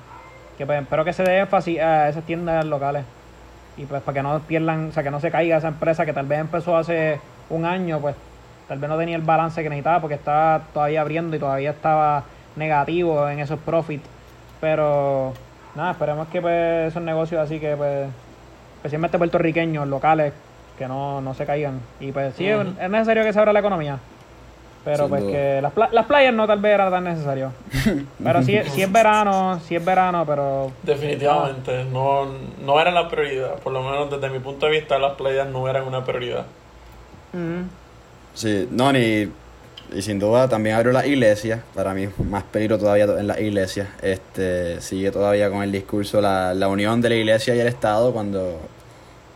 Que pues, espero que se dé énfasis a esas tiendas locales. Y pues para que no pierdan, o sea, que no se caiga esa empresa que tal vez empezó hace un año, pues tal vez no tenía el balance que necesitaba porque estaba todavía abriendo y todavía estaba negativo en esos profits. Pero nada, esperemos que pues esos negocios así que pues, especialmente puertorriqueños, locales, que no, no se caigan. Y pues sí, es necesario que se abra la economía. Pero Sin pues duda. que las, pla- las playas no tal vez era tan necesario. [laughs] Pero sí, sí es verano, sí es verano, pero Definitivamente, no, no era la prioridad. Por lo menos desde mi punto de vista, las playas no eran una prioridad. mm, Sí, no, ni. Y sin duda también abrió las iglesias. Para mí, más peligro todavía en las iglesias. Este, sigue todavía con el discurso la, la unión de la iglesia y el Estado cuando.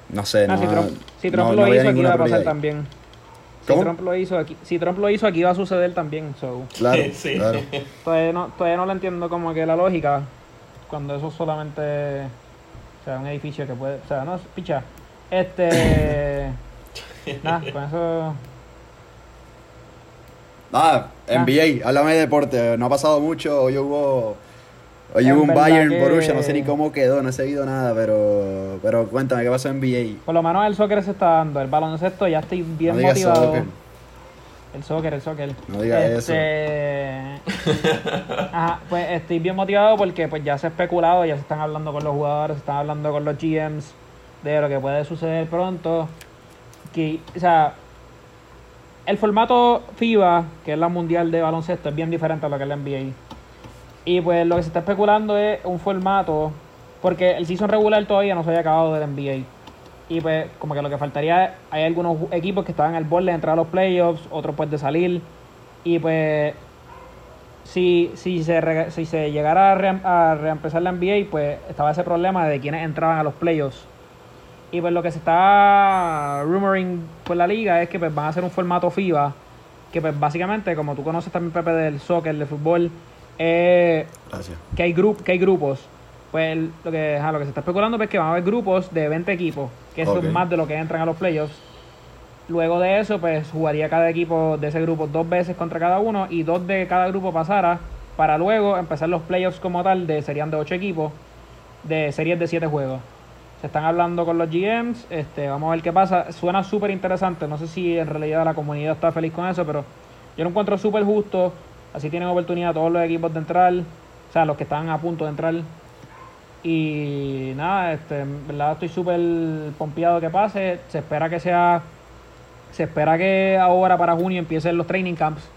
No sé, ah, no. si Trump, si Trump no- lo no hizo, aquí va a pasar ahí. también. Si. Trump lo hizo aquí, si Trump lo hizo aquí va a suceder también. So. Claro, Sí, [laughs] sí. claro. Todavía no, todavía no le entiendo como que la lógica cuando eso solamente o sea un edificio que puede, o sea, no, picha. Este [laughs] nada, con eso Ah, Ah. NBA, háblame de deporte. No ha pasado mucho. Hoy hubo. Hoy hubo un Bayern que- Borussia, no sé ni cómo quedó, no he seguido nada, pero. Pero cuéntame, ¿qué pasó en NBA? por lo menos el soccer se está dando, el baloncesto ya estoy bien no motivado. soccer. El soccer, el soccer. No digas Este, [laughs] Ajá, pues estoy bien motivado porque pues ya se ha especulado, ya se están hablando con los jugadores, se están hablando con los GMs de lo que puede suceder pronto. Que, o sea, el formato FIBA, que es la mundial de baloncesto, es bien diferente a lo que es la NBA. Y pues lo que se está especulando es un formato, porque el season regular todavía no se había acabado del NBA. Y pues como que lo que faltaría, hay algunos equipos que estaban al borde de entrar a los playoffs, otros pues de salir. Y pues si, si, se, si se llegara a, re- a reempezar la NBA, pues estaba ese problema de quienes entraban a los playoffs. Y pues lo que se está rumoring por la liga es que pues van a hacer un formato FIBA, que pues básicamente, como tú conoces también Pepe del soccer, del fútbol, eh, Gracias. que hay, grup que hay grupos. Pues lo que, lo que se está especulando es que van a haber grupos de 20 equipos, que es más de lo que entran a los playoffs. Luego de eso, pues jugaría cada equipo de ese grupo dos veces contra cada uno y dos de cada grupo pasara para luego empezar los playoffs como tal, de serían de 8 equipos, de series de 7 juegos. Se están hablando con los GMs, este, vamos a ver qué pasa. Suena súper interesante, no sé si en realidad la comunidad está feliz con eso, pero yo lo encuentro súper justo. Así tienen oportunidad todos los equipos de entrar, o sea, los que están a punto de entrar. Y nada, este, en verdad estoy súper pompeado que pase. Se espera que sea. Se espera que ahora para junio empiecen los training camps.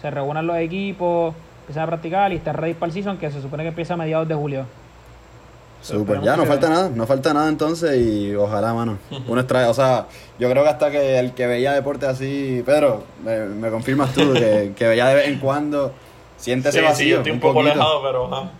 Se reúnan los equipos, empiecen a practicar y estén ready para el season que se supone que empieza a mediados de julio. Súper, ya no falta nada, no falta nada entonces y ojalá, mano. [laughs] Uno extrae, o sea, yo creo que hasta que el que veía deporte así, Pedro, me, me confirmas tú que, [laughs] que veía de vez en cuando, siente ese Sí, sí, vacío. yo estoy un poco poquito. alejado, pero ajá.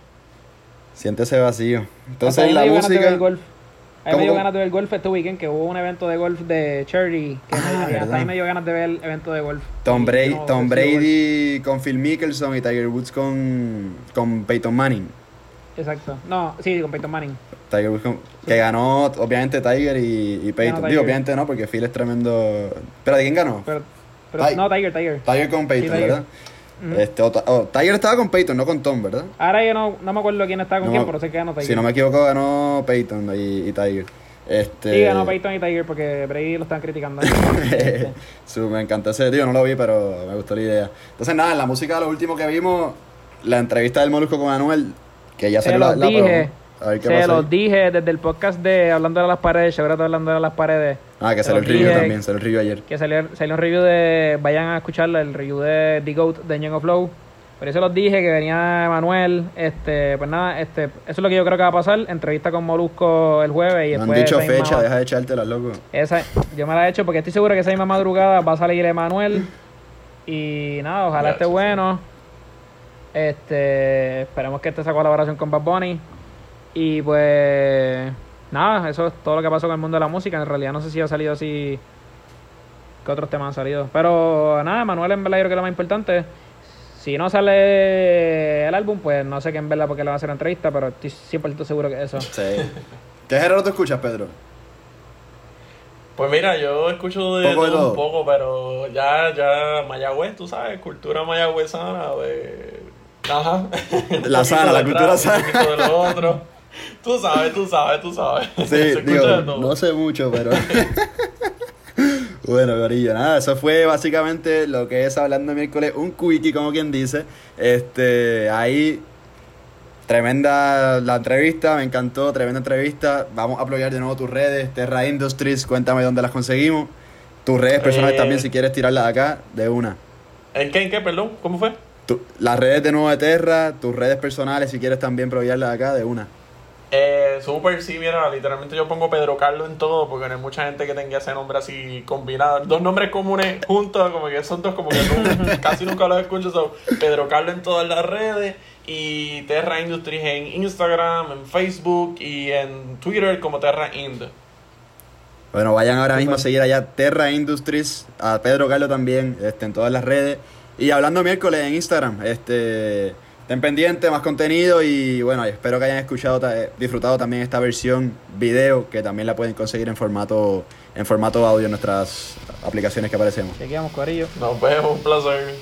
Siente ese vacío. Hasta Entonces ahí la me dio ganas de música. ver golf. A mí ¿Cómo, me dio ganas de ver golf este weekend, que hubo un evento de golf de charity. Que me- Ah, hasta verdad. ahí me dio ganas de ver el evento de golf. Tom Y Brady, no, Tom sí, golf. Brady con Phil Mickelson y Tiger Woods con, con Peyton Manning. Exacto. No, sí, con Peyton Manning. Tiger Woods que ganó obviamente Tiger y, y Peyton. Digo, obviamente no, porque Phil es tremendo. ¿Pero de quién ganó? Pero, pero Ti- no, Tiger, Tiger. Tiger con Peyton, Tiger. ¿verdad? Este, o- oh, Tiger estaba con Peyton, no con Tom, ¿verdad? Ahora yo no, no me acuerdo quién está con No quién, pero sé que ganó Tiger. Si no me equivoco, ganó Peyton y, y Tiger. Este, Sí, ganó Peyton y Tiger porque Brady lo están criticando. [laughs] Su- me encantó ese tío, no lo vi, pero me gustó la idea. Entonces, nada, en la música, lo último que vimos, la entrevista del Molusco con Anuel, que ya se los la dije. promo. A ver qué Se los ahí. dije desde el podcast de Hablando de las Paredes, ahora Hablando de las Paredes. Ah, que se salió el review dije también, salió el review ayer. Que salió, salió un review de. Vayan a escucharlo, el review de The Goat de of Flow. Por eso los dije que venía Manuel. Este, pues nada, este, eso es lo que yo creo que va a pasar. Entrevista con Molusco el jueves y no después. han dicho fecha, deja de echártela, loco. Esa, yo me la he hecho porque estoy seguro que esa misma madrugada va a salir Emanuel. Y nada, ojalá esté bueno. Este, esperemos que esté esa colaboración con Bad Bunny. Y pues nada, eso es todo lo que pasó con el mundo de la música. En realidad no sé si ha salido así. ¿Qué otros temas han salido? Pero nada, Manuel en verdad yo creo que es lo más importante. Si no sale el álbum, pues no sé qué en verdad porque le va a hacer entrevista, pero estoy 100% seguro que eso. Sí. ¿Qué género tú escuchas, Pedro? Pues mira, yo escucho de, todo, un poco, pero ya, ya Mayagüez, tú sabes, cultura mayagüezana, de... Ajá. La sana, la cultura sana. de lo otro. Tú sabes, tú sabes, tú sabes. Sí, digo, no sé mucho, pero... [laughs] Bueno, Gorillo, nada, eso fue básicamente lo que es Hablando Miércoles, un quickie, como quien dice. Este, ahí, tremenda la entrevista, me encantó, tremenda entrevista. Vamos a apoyar de nuevo tus redes, Terra Industries, cuéntame dónde las conseguimos. Tus redes personales eh, también, si quieres tirarlas acá, de una. ¿En qué, en qué, perdón? ¿Cómo fue? Las redes de nuevo de Terra, tus redes personales, si quieres también proveerlas acá, de una. Eh, super, sí, mira, literalmente yo pongo Pedro Carlos en todo porque no hay mucha gente que tenga ese nombre así combinado. Dos nombres comunes juntos, como que son dos como que [laughs] casi nunca los escucho. So, Pedro Carlos en todas las redes y Terra Industries en Instagram, en Facebook y en Twitter como Terra Ind. Bueno, vayan ahora mismo a seguir allá Terra Industries, a Pedro Carlos también, este, en todas las redes. Y hablando miércoles en Instagram, este Estén pendientes, más contenido y bueno, espero que hayan escuchado, eh, disfrutado también esta versión video que también la pueden conseguir en formato en formato audio en nuestras aplicaciones que aparecemos. Seguimos, Corillo. Nos vemos, un placer.